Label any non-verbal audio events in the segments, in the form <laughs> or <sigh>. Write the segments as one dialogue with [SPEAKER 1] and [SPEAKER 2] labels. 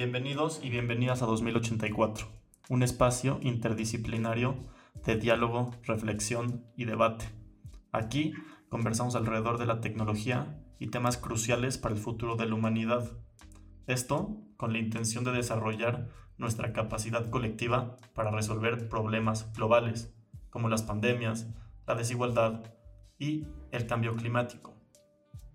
[SPEAKER 1] Bienvenidos y bienvenidas a 2084, un espacio interdisciplinario de diálogo, reflexión y debate. Aquí conversamos alrededor de la tecnología y temas cruciales para el futuro de la humanidad. Esto con la intención de desarrollar nuestra capacidad colectiva para resolver problemas globales, como las pandemias, la desigualdad y el cambio climático.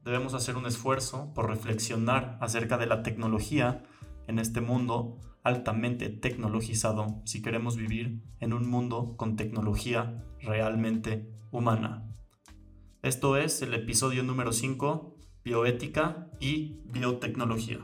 [SPEAKER 1] Debemos hacer un esfuerzo por reflexionar acerca de la tecnología en este mundo altamente tecnologizado si queremos vivir en un mundo con tecnología realmente humana. Esto es el episodio número 5, bioética y biotecnología.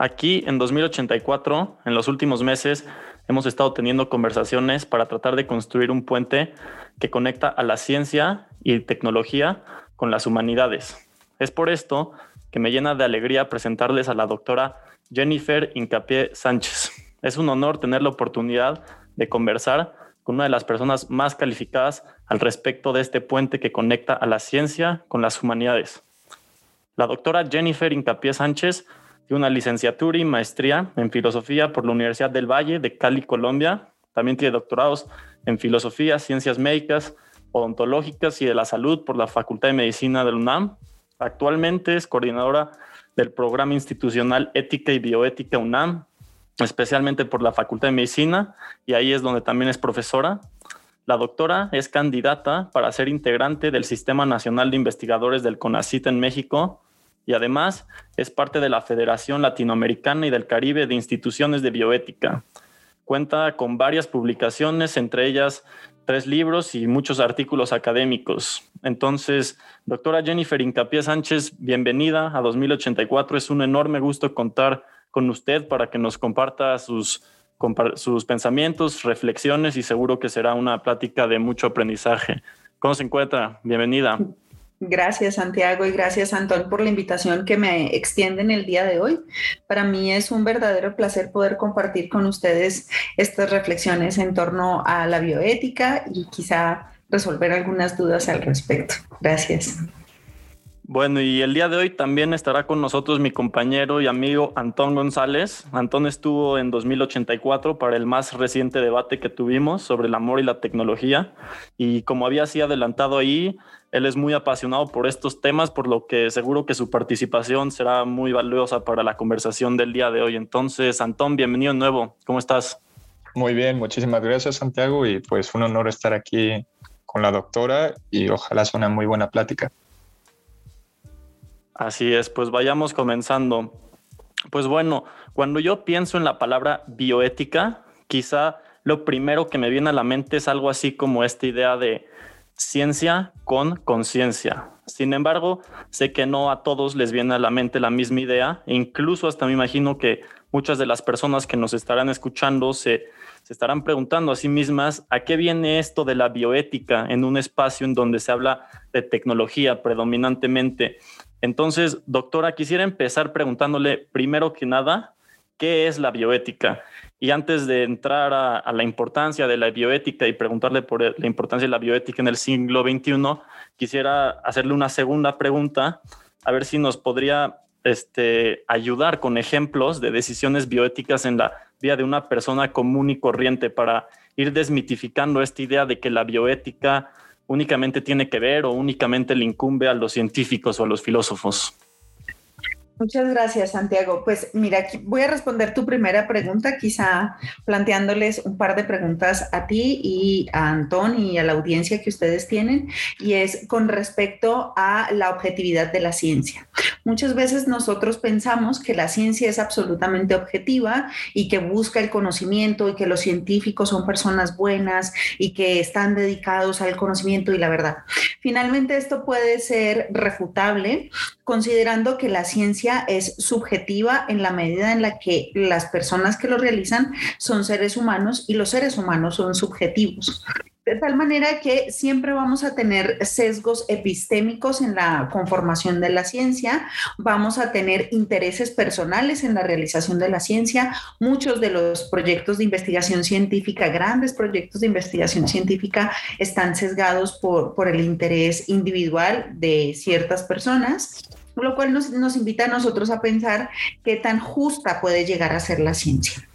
[SPEAKER 1] Aquí en 2084, en los últimos meses, hemos estado teniendo conversaciones para tratar de construir un puente que conecta a la ciencia y tecnología con las humanidades. Es por esto que me llena de alegría presentarles a la doctora Jennifer Incapié Sánchez. Es un honor tener la oportunidad de conversar con una de las personas más calificadas al respecto de este puente que conecta a la ciencia con las humanidades. La doctora Jennifer Incapié Sánchez tiene una licenciatura y maestría en filosofía por la Universidad del Valle de Cali, Colombia. También tiene doctorados en filosofía, ciencias médicas, odontológicas y de la salud por la Facultad de Medicina del UNAM. Actualmente es coordinadora del programa institucional Ética y Bioética UNAM, especialmente por la Facultad de Medicina, y ahí es donde también es profesora. La doctora es candidata para ser integrante del Sistema Nacional de Investigadores del CONACIT en México y además es parte de la Federación Latinoamericana y del Caribe de Instituciones de Bioética. Cuenta con varias publicaciones, entre ellas tres libros y muchos artículos académicos. Entonces, doctora Jennifer Incapié Sánchez, bienvenida a 2084. Es un enorme gusto contar con usted para que nos comparta sus, sus pensamientos, reflexiones y seguro que será una plática de mucho aprendizaje. ¿Cómo se encuentra? Bienvenida.
[SPEAKER 2] Gracias Santiago y gracias Antón por la invitación que me extienden el día de hoy. Para mí es un verdadero placer poder compartir con ustedes estas reflexiones en torno a la bioética y quizá resolver algunas dudas al respecto. Gracias.
[SPEAKER 1] Bueno, y el día de hoy también estará con nosotros mi compañero y amigo Antón González. Antón estuvo en 2084 para el más reciente debate que tuvimos sobre el amor y la tecnología. Y como había así adelantado ahí, él es muy apasionado por estos temas, por lo que seguro que su participación será muy valiosa para la conversación del día de hoy. Entonces, Antón, bienvenido nuevo. ¿Cómo estás?
[SPEAKER 3] Muy bien, muchísimas gracias, Santiago. Y pues un honor estar aquí con la doctora y ojalá sea una muy buena plática.
[SPEAKER 1] Así es, pues vayamos comenzando. Pues bueno, cuando yo pienso en la palabra bioética, quizá lo primero que me viene a la mente es algo así como esta idea de ciencia con conciencia. Sin embargo, sé que no a todos les viene a la mente la misma idea e incluso hasta me imagino que muchas de las personas que nos estarán escuchando se, se estarán preguntando a sí mismas a qué viene esto de la bioética en un espacio en donde se habla de tecnología predominantemente. Entonces, doctora, quisiera empezar preguntándole primero que nada, ¿qué es la bioética? Y antes de entrar a, la importancia de la bioética y preguntarle por la importancia de la bioética en el siglo XXI, quisiera hacerle una segunda pregunta, a ver si nos podría este, ayudar con ejemplos de decisiones bioéticas en la vida de una persona común y corriente para ir desmitificando esta idea de que la bioética únicamente tiene que ver o únicamente le incumbe a los científicos o a los filósofos?
[SPEAKER 2] Muchas gracias, Santiago. Pues mira, voy a responder tu primera pregunta, quizá planteándoles un par de preguntas a ti y a Antón y a la audiencia que ustedes tienen, y es con respecto a la objetividad de la ciencia. Muchas veces nosotros pensamos que la ciencia es absolutamente objetiva y que busca el conocimiento y que los científicos son personas buenas y que están dedicados al conocimiento y la verdad. Finalmente, esto puede ser refutable considerando que la ciencia es subjetiva en la medida en la que las personas que lo realizan son seres humanos y los seres humanos son subjetivos. De tal manera que siempre vamos a tener sesgos epistémicos en la conformación de la ciencia, vamos a tener intereses personales en la realización de la ciencia. Muchos de los proyectos de investigación científica, grandes proyectos de investigación científica, están sesgados por, por el interés individual de ciertas personas lo cual nos, nos, invita a nosotros a pensar qué tan justa puede llegar a ser la ciencia.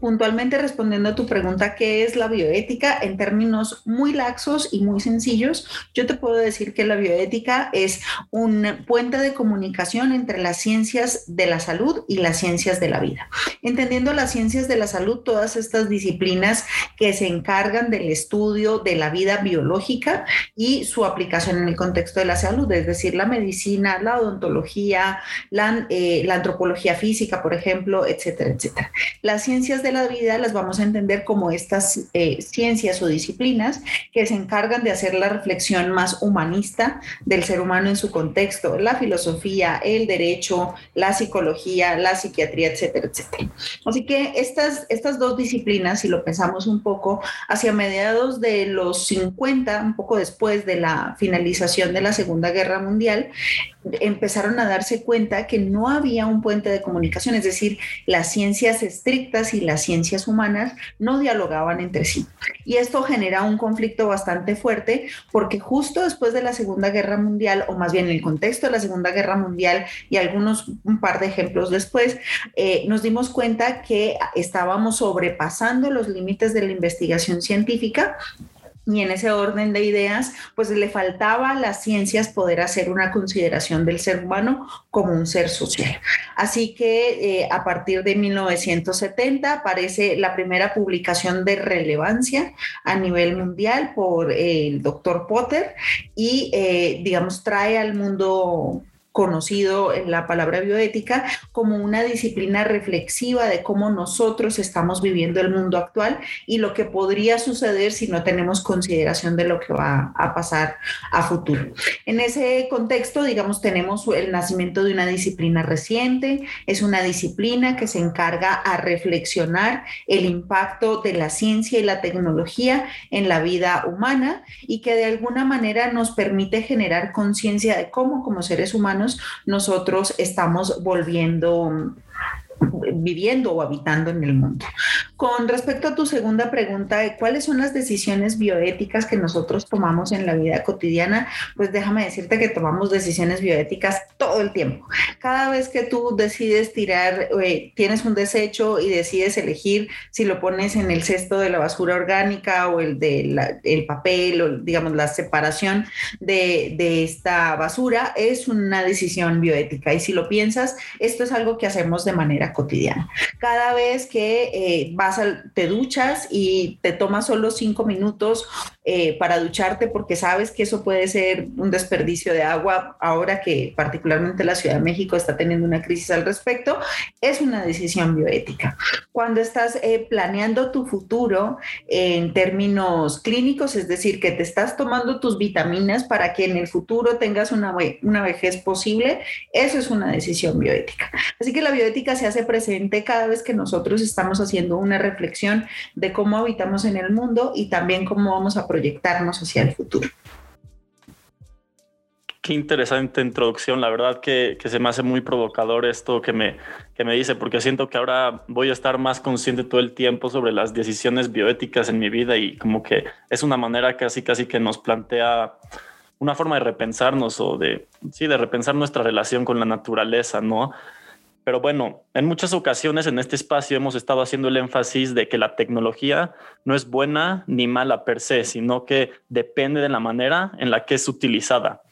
[SPEAKER 2] Puntualmente respondiendo a tu pregunta, ¿qué es la bioética? En términos muy laxos y muy sencillos, yo te puedo decir que la bioética es un puente de comunicación entre las ciencias de la salud y las ciencias de la vida. Entendiendo las ciencias de la salud, todas estas disciplinas que se encargan del estudio de la vida biológica y su aplicación en el contexto de la salud, es decir, la medicina, la odontología, la, eh, antropología física, por ejemplo, etcétera, etcétera. Las ciencias de la vida las vamos a entender como estas eh, ciencias o disciplinas que se encargan de hacer la reflexión más humanista del ser humano en su contexto, la filosofía, el derecho, la psicología, la psiquiatría, etcétera, etcétera. Así que estas, estas dos disciplinas, si lo pensamos un poco, hacia mediados de los 50, un poco después de la finalización de la Segunda Guerra Mundial, empezaron a darse cuenta que no había un puente de comunicación, es decir, las ciencias estrictas y las ciencias humanas no dialogaban entre sí. Y esto genera un conflicto bastante fuerte porque justo después de la Segunda Guerra Mundial, o más bien en el contexto de la Segunda Guerra Mundial y algunos, un par de ejemplos después, eh, nos dimos cuenta que estábamos sobrepasando los límites de la investigación científica y en ese orden de ideas, pues le faltaba a las ciencias poder hacer una consideración del ser humano como un ser social. Así que eh, a partir de 1970 aparece la primera publicación de relevancia a nivel mundial por el doctor Potter y, eh, digamos, trae al mundo conocido en la palabra bioética como una disciplina reflexiva de cómo nosotros estamos viviendo el mundo actual y lo que podría suceder si no tenemos consideración de lo que va a pasar a futuro. En ese contexto, digamos, tenemos el nacimiento de una disciplina reciente, es una disciplina que se encarga a reflexionar el impacto de la ciencia y la tecnología en la vida humana y que de alguna manera nos permite generar conciencia de cómo como seres humanos nosotros estamos volviendo viviendo o habitando en el mundo. Con respecto a tu segunda pregunta de cuáles son las decisiones bioéticas que nosotros tomamos en la vida cotidiana, pues déjame decirte que tomamos decisiones bioéticas todo el tiempo. Cada vez que tú decides tirar, eh, tienes un desecho y decides elegir si lo pones en el cesto de la basura orgánica o el de el papel o digamos la separación de, de esta basura, es una decisión bioética. Y si lo piensas, esto es algo que hacemos de manera cotidiana. Cada vez que eh, vas te duchas y te tomas solo cinco minutos eh, para ducharte porque sabes que eso puede ser un desperdicio de agua ahora que particularmente la Ciudad de México está teniendo una crisis al respecto, es una decisión bioética. Cuando estás eh, planeando tu futuro en términos clínicos, es decir, que te estás tomando tus vitaminas para que en el futuro tengas una, una vejez posible, eso es una decisión bioética. Así que la bioética se hace presente cada vez que nosotros estamos haciendo una reflexión de cómo habitamos en el mundo y también cómo vamos a proyectarnos hacia el futuro.
[SPEAKER 1] Qué interesante introducción, la verdad que, se me hace muy provocador esto que me, que me dice, porque siento que ahora voy a estar más consciente todo el tiempo sobre las decisiones bioéticas en mi vida y como que es una manera casi casi que nos plantea una forma de repensarnos o de, sí, de repensar nuestra relación con la naturaleza, ¿no? Pero bueno, en muchas ocasiones en este espacio hemos estado haciendo el énfasis de que la tecnología no es buena ni mala per se, sino que depende de la manera en la que es utilizada.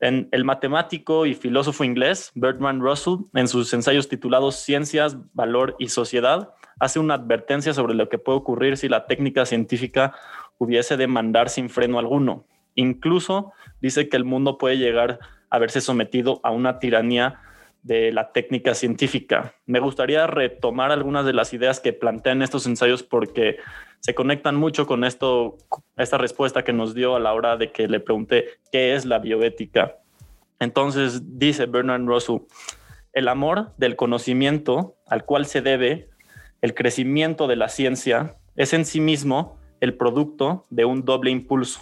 [SPEAKER 1] En el matemático y filósofo inglés Bertrand Russell, en sus ensayos titulados Ciencias, Valor y Sociedad, hace una advertencia sobre lo que puede ocurrir si la técnica científica hubiese de mandar sin freno alguno. Incluso dice que el mundo puede llegar a verse sometido a una tiranía de la técnica científica. Me gustaría retomar algunas de las ideas que plantean estos ensayos porque se conectan mucho con esto, esta respuesta que nos dio a la hora de que le pregunté qué es la bioética. Entonces dice Bernard Russell, el amor del conocimiento al cual se debe el crecimiento de la ciencia es en sí mismo el producto de un doble impulso.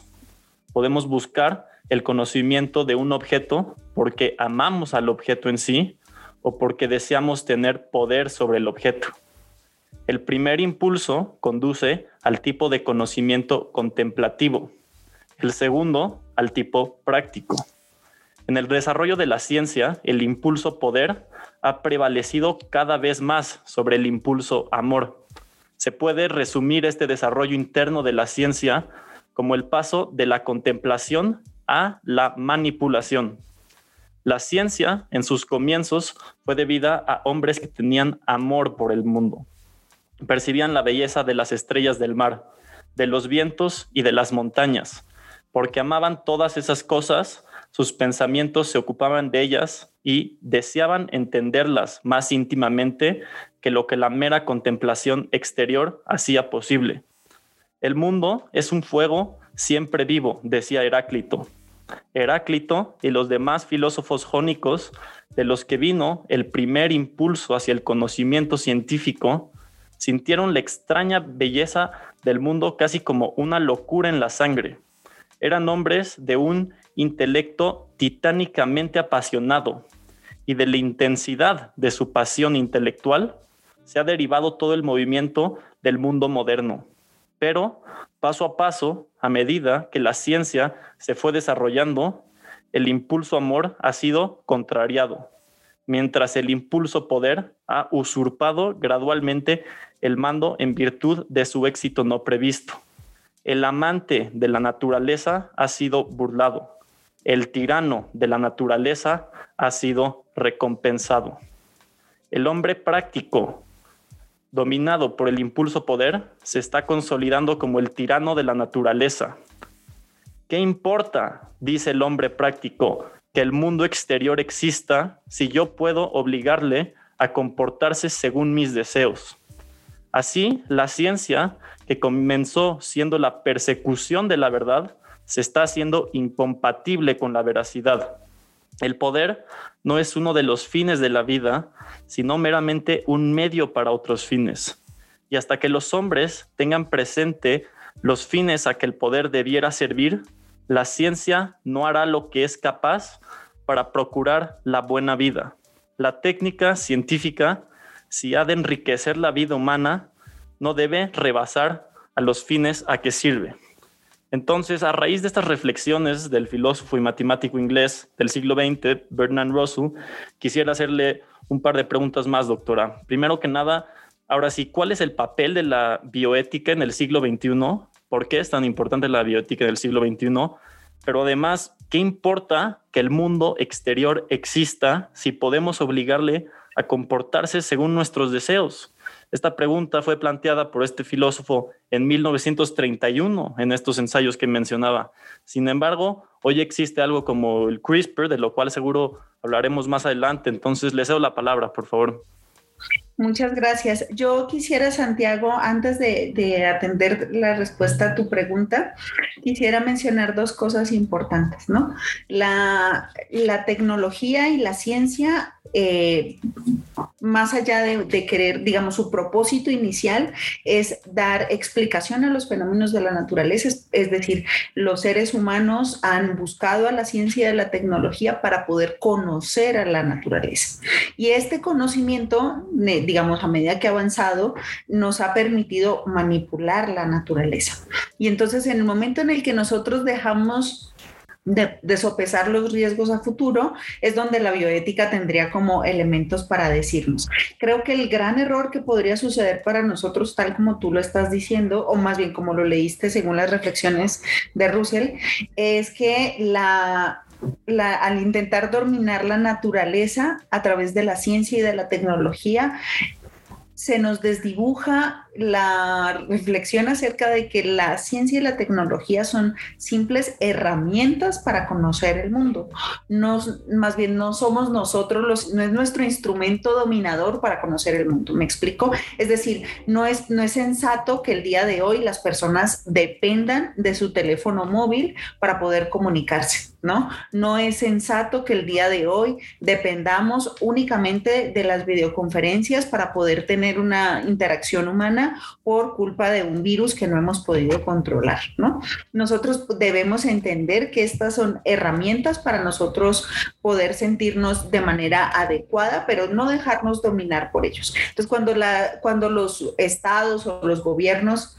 [SPEAKER 1] Podemos buscar el conocimiento de un objeto porque amamos al objeto en sí o porque deseamos tener poder sobre el objeto. El primer impulso conduce al tipo de conocimiento contemplativo, el segundo al tipo práctico. En el desarrollo de la ciencia, el impulso poder ha prevalecido cada vez más sobre el impulso amor. Se puede resumir este desarrollo interno de la ciencia como el paso de la contemplación a la manipulación. La ciencia, en sus comienzos, fue debida a hombres que tenían amor por el mundo. Percibían la belleza de las estrellas del mar, de los vientos y de las montañas. Porque amaban todas esas cosas, sus pensamientos se ocupaban de ellas y deseaban entenderlas más íntimamente que lo que la mera contemplación exterior hacía posible. El mundo es un fuego siempre vivo, decía Heráclito. Heráclito y los demás filósofos jónicos, de los que vino el primer impulso hacia el conocimiento científico, sintieron la extraña belleza del mundo casi como una locura en la sangre. Eran hombres de un intelecto titánicamente apasionado y de la intensidad de su pasión intelectual se ha derivado todo el movimiento del mundo moderno. Pero paso a paso, a medida que la ciencia se fue desarrollando, el impulso amor ha sido contrariado, mientras el impulso poder ha usurpado gradualmente el mando en virtud de su éxito no previsto. El amante de la naturaleza ha sido burlado. El tirano de la naturaleza ha sido recompensado. El hombre práctico, dominado por el impulso poder, se está consolidando como el tirano de la naturaleza. ¿Qué importa, dice el hombre práctico, que el mundo exterior exista si yo puedo obligarle a comportarse según mis deseos? Así, la ciencia, que comenzó siendo la persecución de la verdad, se está haciendo incompatible con la veracidad. El poder no es uno de los fines de la vida, sino meramente un medio para otros fines. Y hasta que los hombres tengan presente los fines a que el poder debiera servir, la ciencia no hará lo que es capaz para procurar la buena vida. La técnica científica si ha de enriquecer la vida humana, no debe rebasar a los fines a que sirve. Entonces, a raíz de estas reflexiones del filósofo y matemático inglés del siglo XX, Bernard Russell, quisiera hacerle un par de preguntas más, doctora. Primero que nada, ahora sí, ¿cuál es el papel de la bioética en el siglo XXI? ¿Por qué es tan importante la bioética del siglo XXI? Pero además, ¿qué importa que el mundo exterior exista si podemos obligarle a comportarse según nuestros deseos. Esta pregunta fue planteada por este filósofo en 1931 en estos ensayos que mencionaba. Sin embargo, hoy existe algo como el CRISPR, de lo cual seguro hablaremos más adelante. Entonces, le cedo la palabra, por favor.
[SPEAKER 2] Muchas gracias. Yo quisiera, Santiago, antes de, atender la respuesta a tu pregunta, quisiera mencionar dos cosas importantes, ¿no? La, la tecnología y la ciencia eh, más allá de, querer, digamos, su propósito inicial es dar explicación a los fenómenos de la naturaleza, es, decir, los seres humanos han buscado a la ciencia y a la tecnología para poder conocer a la naturaleza. Y este conocimiento, digamos, a medida que ha avanzado, nos ha permitido manipular la naturaleza. Y entonces, en el momento en el que nosotros dejamos de, sopesar los riesgos a futuro, es donde la bioética tendría como elementos para decirnos. Creo que el gran error que podría suceder para nosotros, tal como tú lo estás diciendo, o más bien como lo leíste según las reflexiones de Russell, es que la al intentar dominar la naturaleza a través de la ciencia y de la tecnología, se nos desdibuja la reflexión acerca de que la ciencia y la tecnología son simples herramientas para conocer el mundo. más bien no somos nosotros los, no es nuestro instrumento dominador para conocer el mundo. ¿Me explico? Es decir, no es, no es sensato que el día de hoy las personas dependan de su teléfono móvil para poder comunicarse. ¿no? No es sensato que el día de hoy dependamos únicamente de las videoconferencias para poder tener una interacción humana por culpa de un virus que no hemos podido controlar, ¿no? Nosotros debemos entender que estas son herramientas para nosotros poder sentirnos de manera adecuada, pero no dejarnos dominar por ellos. Entonces, cuando, la, cuando los estados o los gobiernos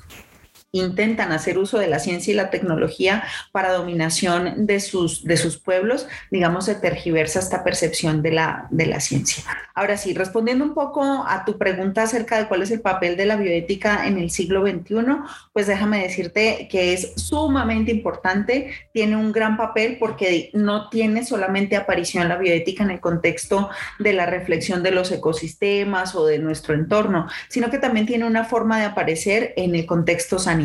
[SPEAKER 2] intentan hacer uso de la ciencia y la tecnología para dominación de sus, de sus pueblos, digamos, se tergiversa esta percepción de la, de la ciencia. Ahora sí, respondiendo un poco a tu pregunta acerca de cuál es el papel de la bioética en el siglo XXI, pues déjame decirte que es sumamente importante, tiene un gran papel porque no tiene solamente aparición la bioética en el contexto de la reflexión de los ecosistemas o de nuestro entorno, sino que también tiene una forma de aparecer en el contexto sanitario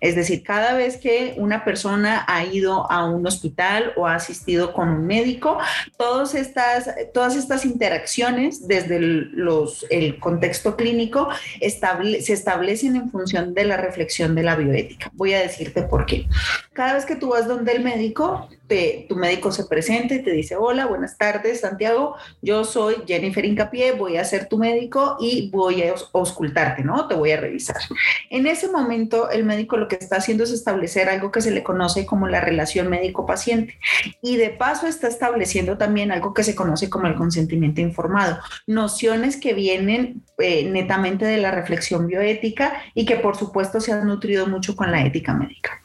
[SPEAKER 2] es decir, cada vez que una persona ha ido a un hospital o ha asistido con un médico, todas estas, todas estas interacciones desde el, los, el contexto clínico se establecen en función de la reflexión de la bioética. Voy a decirte por qué. Cada vez que tú vas donde el médico, tu médico se presenta y te dice, hola, buenas tardes, Santiago, yo soy Jennifer Incapié, voy a ser tu médico y voy a auscultarte, ¿no? Te voy a revisar. En ese momento, el médico lo que está haciendo es establecer algo que se le conoce como la relación médico-paciente y de paso está estableciendo también algo que se conoce como el consentimiento informado, nociones que vienen eh, netamente de la reflexión bioética y que por supuesto se han nutrido mucho con la ética médica.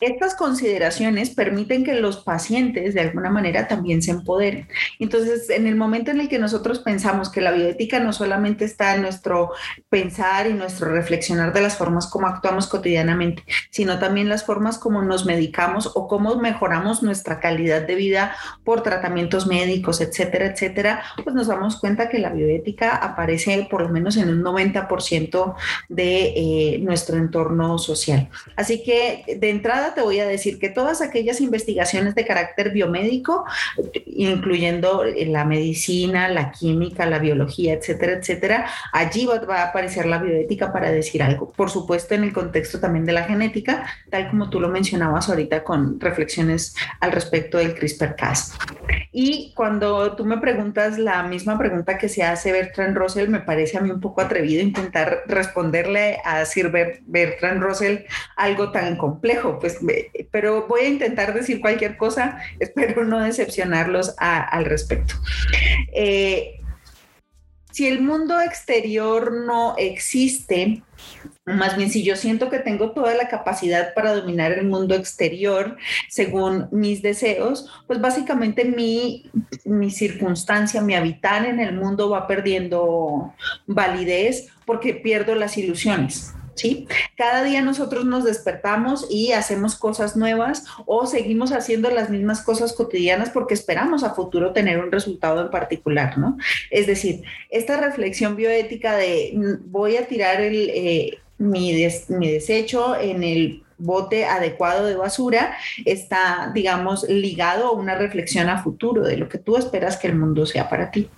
[SPEAKER 2] Estas consideraciones permiten que los pacientes de alguna manera también se empoderen. Entonces, en el momento en el que nosotros pensamos que la bioética no solamente está en nuestro pensar y nuestro reflexionar de las formas como actuamos cotidianamente, sino también las formas como nos medicamos o cómo mejoramos nuestra calidad de vida por tratamientos médicos, etcétera, etcétera, pues nos damos cuenta que la bioética aparece por lo menos en un 90% de eh, nuestro entorno social. Así que de entrada, te voy a decir que todas aquellas investigaciones de carácter biomédico, incluyendo la medicina, la química, la biología, etcétera, etcétera, allí va, a aparecer la bioética para decir algo. Por supuesto, en el contexto también de la genética, tal como tú lo mencionabas ahorita con reflexiones al respecto del CRISPR-Cas. Y cuando tú me preguntas la misma pregunta que se hace Bertrand Russell, me parece a mí un poco atrevido intentar responderle a Sir Bertrand Russell algo tan complejo. Pues pero voy a intentar decir cualquier cosa, <laughs> espero no decepcionarlos al respecto. Eh, si el mundo exterior no existe, más bien si yo siento que tengo toda la capacidad para dominar el mundo exterior según mis deseos, pues básicamente mi, mi circunstancia, mi habitar en el mundo va perdiendo validez porque pierdo las ilusiones. ¿Sí? Cada día nosotros nos despertamos y hacemos cosas nuevas o seguimos haciendo las mismas cosas cotidianas porque esperamos a futuro tener un resultado en particular, ¿no? Es decir, esta reflexión bioética de mm, voy a tirar el, eh, mi, mi desecho en el bote adecuado de basura está, digamos, ligado a una reflexión a futuro de lo que tú esperas que el mundo sea para ti.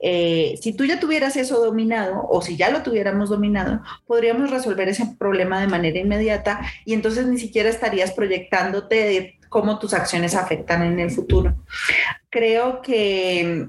[SPEAKER 2] Eh, si tú ya tuvieras eso dominado o si ya lo tuviéramos dominado, podríamos resolver ese problema de manera inmediata y entonces ni siquiera estarías proyectándote cómo tus acciones afectan en el futuro. Creo que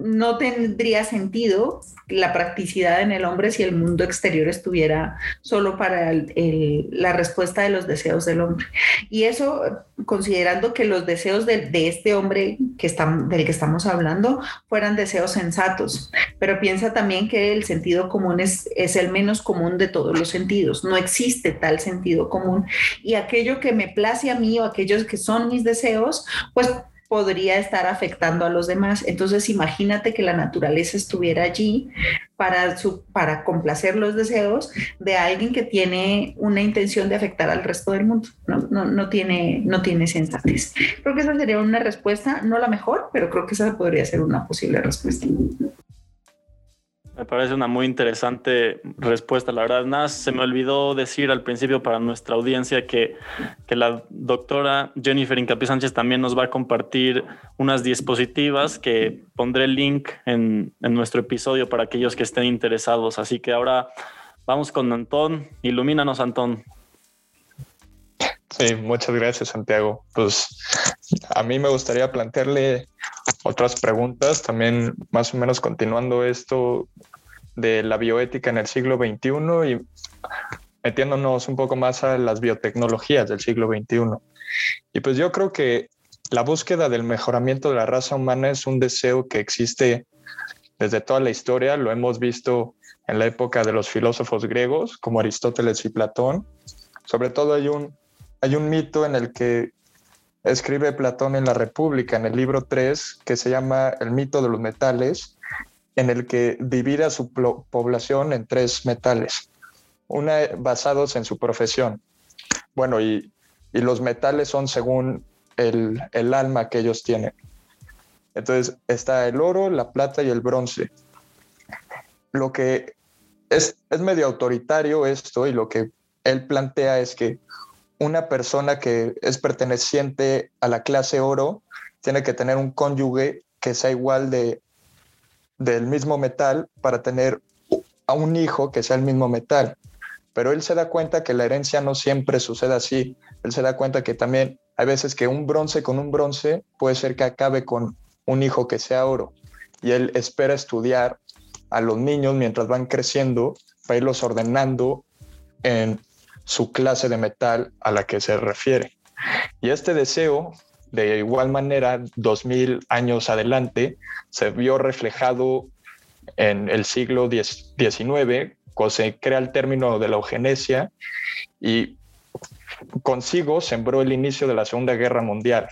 [SPEAKER 2] no tendría sentido la practicidad en el hombre si el mundo exterior estuviera solo para la respuesta de los deseos del hombre. Y eso considerando que los deseos de, este hombre que del que estamos hablando fueran deseos sensatos. Pero piensa también que el sentido común es, es el menos común de todos los sentidos. No existe tal sentido común. Y aquello que me place a mí o aquellos que son mis deseos, pues podría estar afectando a los demás. Entonces, imagínate que la naturaleza estuviera allí para, su, para complacer los deseos de alguien que tiene una intención de afectar al resto del mundo. No, no, no, tiene, no tiene sensatez. Creo que esa sería una respuesta, no la mejor, pero creo que esa podría ser una posible respuesta.
[SPEAKER 1] Me parece una muy interesante respuesta. La verdad, nada, se me olvidó decir al principio para nuestra audiencia que, que la doctora Jennifer Incapié Sánchez también nos va a compartir unas diapositivas que pondré el link en, en nuestro episodio para aquellos que estén interesados. Así que ahora vamos con Antón. Ilumínanos, Antón.
[SPEAKER 3] Sí, muchas gracias, Santiago. Pues a mí me gustaría plantearle otras preguntas, también más o menos continuando esto de la bioética en el siglo XXI y metiéndonos un poco más a las biotecnologías del siglo XXI. Y pues yo creo que la búsqueda del mejoramiento de la raza humana es un deseo que existe desde toda la historia, lo hemos visto en la época de los filósofos griegos como Aristóteles y Platón. Sobre todo hay un, hay un mito en el que escribe Platón en la República, en el libro 3, que se llama El mito de los metales, en el que divide a su población en tres metales, una basados en su profesión. Bueno, y, y los metales son según el, el alma que ellos tienen. Entonces está el oro, la plata y el bronce. Lo que es, es medio autoritario esto y lo que él plantea es que una persona que es perteneciente a la clase oro tiene que tener un cónyuge que sea igual de del mismo metal para tener a un hijo que sea el mismo metal. Pero él se da cuenta que la herencia no siempre sucede así. Él se da cuenta que también hay veces que un bronce con un bronce puede ser que acabe con un hijo que sea oro. Y él espera estudiar a los niños mientras van creciendo para irlos ordenando en su clase de metal a la que se refiere. Y este deseo, de igual manera, dos mil años adelante, se vio reflejado en el siglo XIX, se crea el término de la eugenesia y consigo sembró el inicio de la Segunda Guerra Mundial.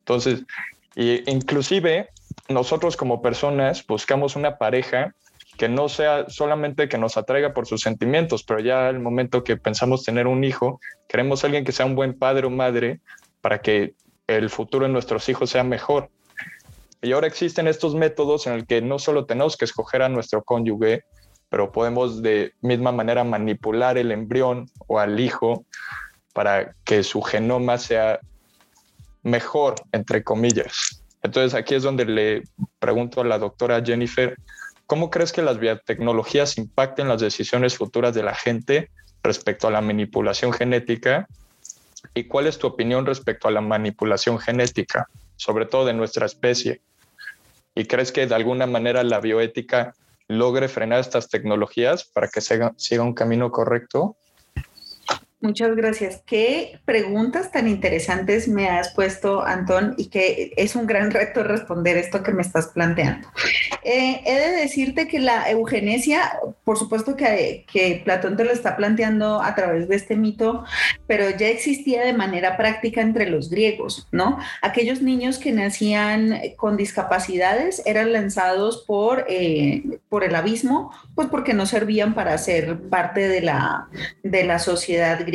[SPEAKER 3] Entonces, inclusive nosotros como personas buscamos una pareja que no sea solamente que nos atraiga por sus sentimientos, pero ya el momento que pensamos tener un hijo, queremos alguien que sea un buen padre o madre para que el futuro de nuestros hijos sea mejor. Y ahora existen estos métodos en el que no solo tenemos que escoger a nuestro cónyuge, pero podemos de misma manera manipular el embrión o al hijo para que su genoma sea mejor, entre comillas. Entonces aquí es donde le pregunto a la doctora Jennifer, ¿cómo crees que las biotecnologías impacten las decisiones futuras de la gente respecto a la manipulación genética? ¿Y cuál es tu opinión respecto a la manipulación genética, sobre todo de nuestra especie? ¿Y crees que de alguna manera la bioética logre frenar estas tecnologías para que siga, un camino correcto?
[SPEAKER 2] Muchas gracias. Qué preguntas tan interesantes me has puesto, Antón, y que es un gran reto responder esto que me estás planteando. Eh, he de decirte que la eugenesia, por supuesto que, Platón te lo está planteando a través de este mito, pero ya existía de manera práctica entre los griegos, ¿no? Aquellos niños que nacían con discapacidades eran lanzados por, eh, por el abismo, pues porque no servían para ser parte de la, de la sociedad griega.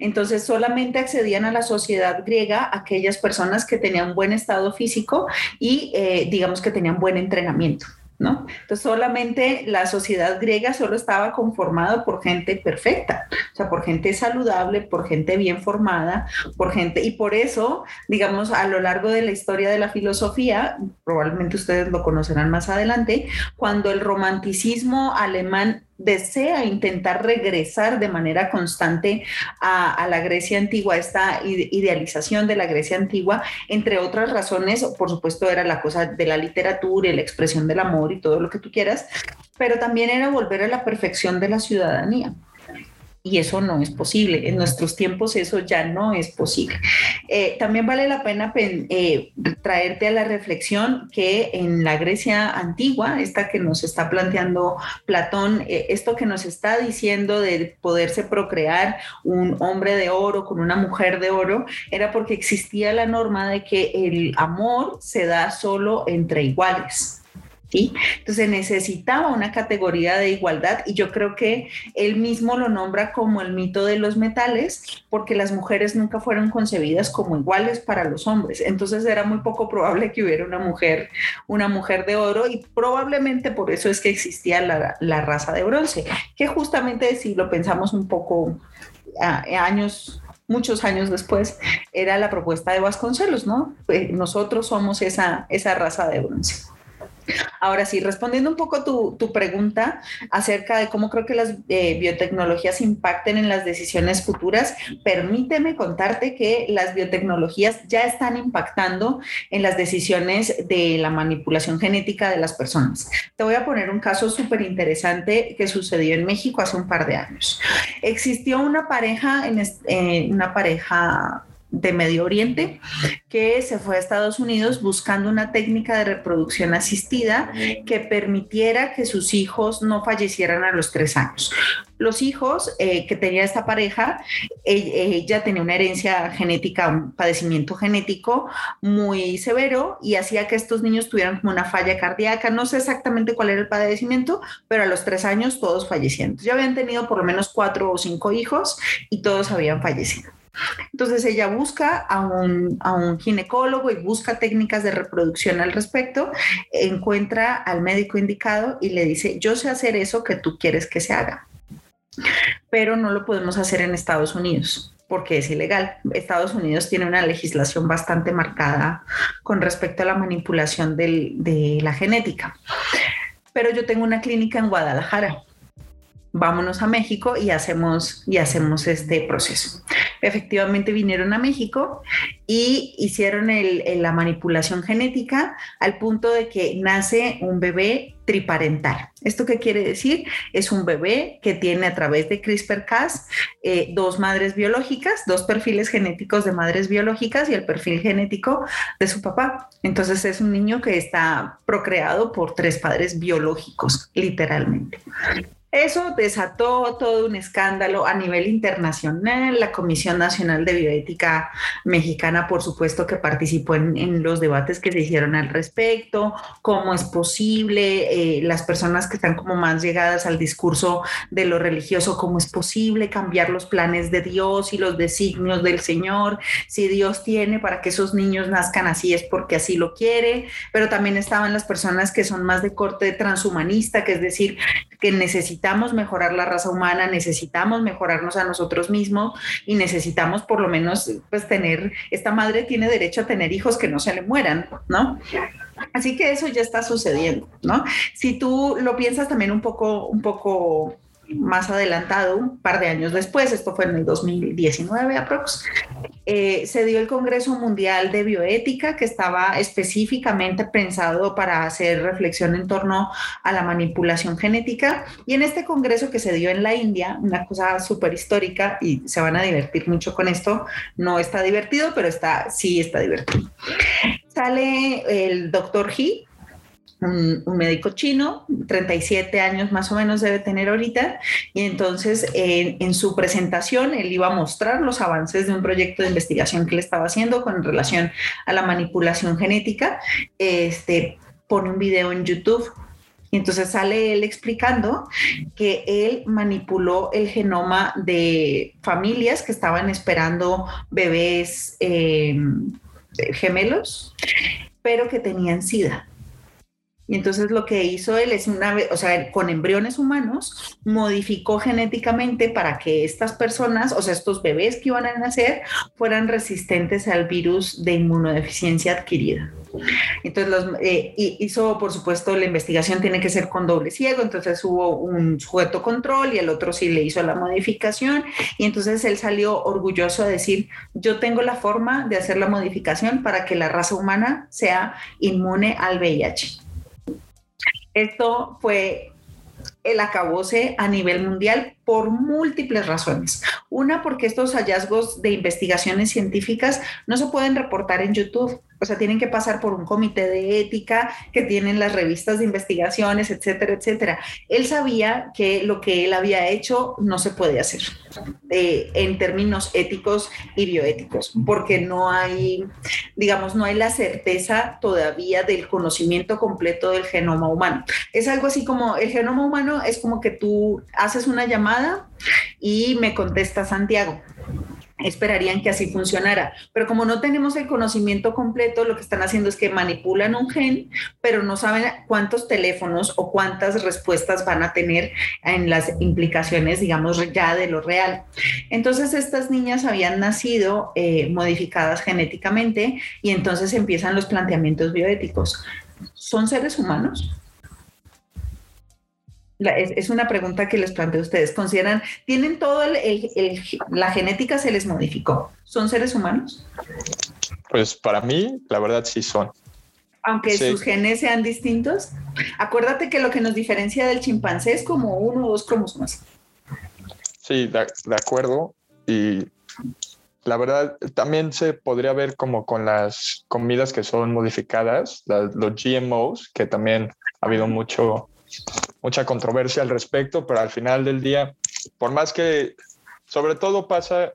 [SPEAKER 2] Entonces solamente accedían a la sociedad griega aquellas personas que tenían buen estado físico y eh, digamos que tenían buen entrenamiento. ¿No? Entonces solamente la sociedad griega solo estaba conformada por gente perfecta, o sea, por gente saludable, por gente bien formada, por gente, y por eso, digamos, a lo largo de la historia de la filosofía, probablemente ustedes lo conocerán más adelante, cuando el romanticismo alemán desea intentar regresar de manera constante a, la Grecia antigua, esta idealización de la Grecia antigua, entre otras razones, por supuesto, era la cosa de la literatura y la expresión del amor y todo lo que tú quieras, pero también era volver a la perfección de la ciudadanía y eso no es posible. En nuestros tiempos eso ya no es posible. Eh, también vale la pena eh, traerte a la reflexión que en la Grecia antigua, esta que nos está planteando Platón, eh, esto que nos está diciendo de poderse procrear un hombre de oro con una mujer de oro, era porque existía la norma de que el amor se da solo entre iguales. Entonces necesitaba una categoría de igualdad y yo creo que él mismo lo nombra como el mito de los metales porque las mujeres nunca fueron concebidas como iguales para los hombres. Entonces era muy poco probable que hubiera una mujer, una mujer de oro y probablemente por eso es que existía la, raza de bronce, que justamente si lo pensamos un poco años muchos años después, era la propuesta de Vasconcelos, ¿no? Pues nosotros somos esa, esa raza de bronce. Ahora sí, respondiendo un poco tu, tu pregunta acerca de cómo creo que las eh, biotecnologías impacten en las decisiones futuras, permíteme contarte que las biotecnologías ya están impactando en las decisiones de la manipulación genética de las personas. Te voy a poner un caso súper interesante que sucedió en México hace un par de años. Existió una pareja, en, eh, una pareja de Medio Oriente, que se fue a Estados Unidos buscando una técnica de reproducción asistida que permitiera que sus hijos no fallecieran a los tres años. Los hijos eh, que tenía esta pareja, ella tenía una herencia genética, un padecimiento genético muy severo y hacía que estos niños tuvieran como una falla cardíaca. No sé exactamente cuál era el padecimiento, pero a los tres años todos fallecían. Ya habían tenido por lo menos cuatro o cinco hijos y todos habían fallecido. Entonces ella busca a un, ginecólogo y busca técnicas de reproducción al respecto, encuentra al médico indicado y le dice, yo sé hacer eso que tú quieres que se haga, pero no lo podemos hacer en Estados Unidos porque es ilegal. Estados Unidos tiene una legislación bastante marcada con respecto a la manipulación de la genética. Pero yo tengo una clínica en Guadalajara vámonos a México y hacemos, y hacemos este proceso. Efectivamente vinieron a México y hicieron la manipulación genética al punto de que nace un bebé triparental. ¿Esto qué quiere decir? Es un bebé que tiene a través de CRISPR-Cas eh, dos madres biológicas, dos perfiles genéticos de madres biológicas y el perfil genético de su papá. Entonces es un niño que está procreado por tres padres biológicos, literalmente. Eso desató todo un escándalo a nivel internacional. La Comisión Nacional de Bioética Mexicana, por supuesto, que participó en, los debates que se hicieron al respecto, cómo es posible, eh, las personas que están como más llegadas al discurso de lo religioso, cómo es posible cambiar los planes de Dios y los designios del Señor. Si Dios tiene para que esos niños nazcan así es porque así lo quiere, pero también estaban las personas que son más de corte transhumanista, que es decir, que necesitan necesitamos mejorar la raza humana, necesitamos mejorarnos a nosotros mismos y necesitamos por lo menos pues tener, esta madre tiene derecho a tener hijos que no se le mueran, ¿no? Así que eso ya está sucediendo, ¿no? Si tú lo piensas también un poco, un poco más adelantado, un par de años después, esto fue en el 2019 aprox, eh, se dio el Congreso Mundial de Bioética que estaba específicamente pensado para hacer reflexión en torno a la manipulación genética y en este Congreso que se dio en la India, una cosa súper histórica y se van a divertir mucho con esto, no está divertido, pero está, sí está divertido. Sale el doctor He, un, médico chino, 37 años más o menos debe tener ahorita, y entonces en, su presentación él iba a mostrar los avances de un proyecto de investigación que él estaba haciendo con relación a la manipulación genética. Este, pone un video en YouTube y entonces sale él explicando que él manipuló el genoma de familias que estaban esperando bebés eh, gemelos, pero que tenían SIDA. Y entonces lo que hizo él es una vez, o sea, con embriones humanos, modificó genéticamente para que estas personas, o sea, estos bebés que iban a nacer, fueran resistentes al virus de inmunodeficiencia adquirida. Entonces los, eh, hizo, por supuesto, la investigación tiene que ser con doble ciego, entonces hubo un sujeto control y el otro sí le hizo la modificación y entonces él salió orgulloso a decir, yo tengo la forma de hacer la modificación para que la raza humana sea inmune al VIH. Esto fue el acabose a nivel mundial por múltiples razones. Una, porque estos hallazgos de investigaciones científicas no se pueden reportar en YouTube. O sea, tienen que pasar por un comité de ética que tienen las revistas de investigaciones, etcétera, etcétera. Él sabía que lo que él había hecho no se puede hacer eh, en términos éticos y bioéticos, porque no hay, digamos, no hay la certeza todavía del conocimiento completo del genoma humano. Es algo así como el genoma humano es como que tú haces una llamada y me contesta Santiago esperarían que así funcionara. Pero como no tenemos el conocimiento completo, lo que están haciendo es que manipulan un gen, pero no saben cuántos teléfonos o cuántas respuestas van a tener en las implicaciones, digamos, ya de lo real. Entonces, estas niñas habían nacido eh, modificadas genéticamente y entonces empiezan los planteamientos bioéticos. ¿Son seres humanos? Es, una pregunta que les planteo a ustedes. ¿Consideran, tienen todo el, la genética se les modificó? ¿Son seres humanos?
[SPEAKER 3] Pues para mí, la verdad sí son.
[SPEAKER 2] Aunque sus genes sean distintos. Acuérdate que lo que nos diferencia del chimpancé es como uno o dos cromosomas.
[SPEAKER 3] Sí, de, acuerdo. Y la verdad, también se podría ver como con las comidas que son modificadas, los GMOs, que también ha habido mucho mucha controversia al respecto, pero al final del día, por más que, sobre todo pasa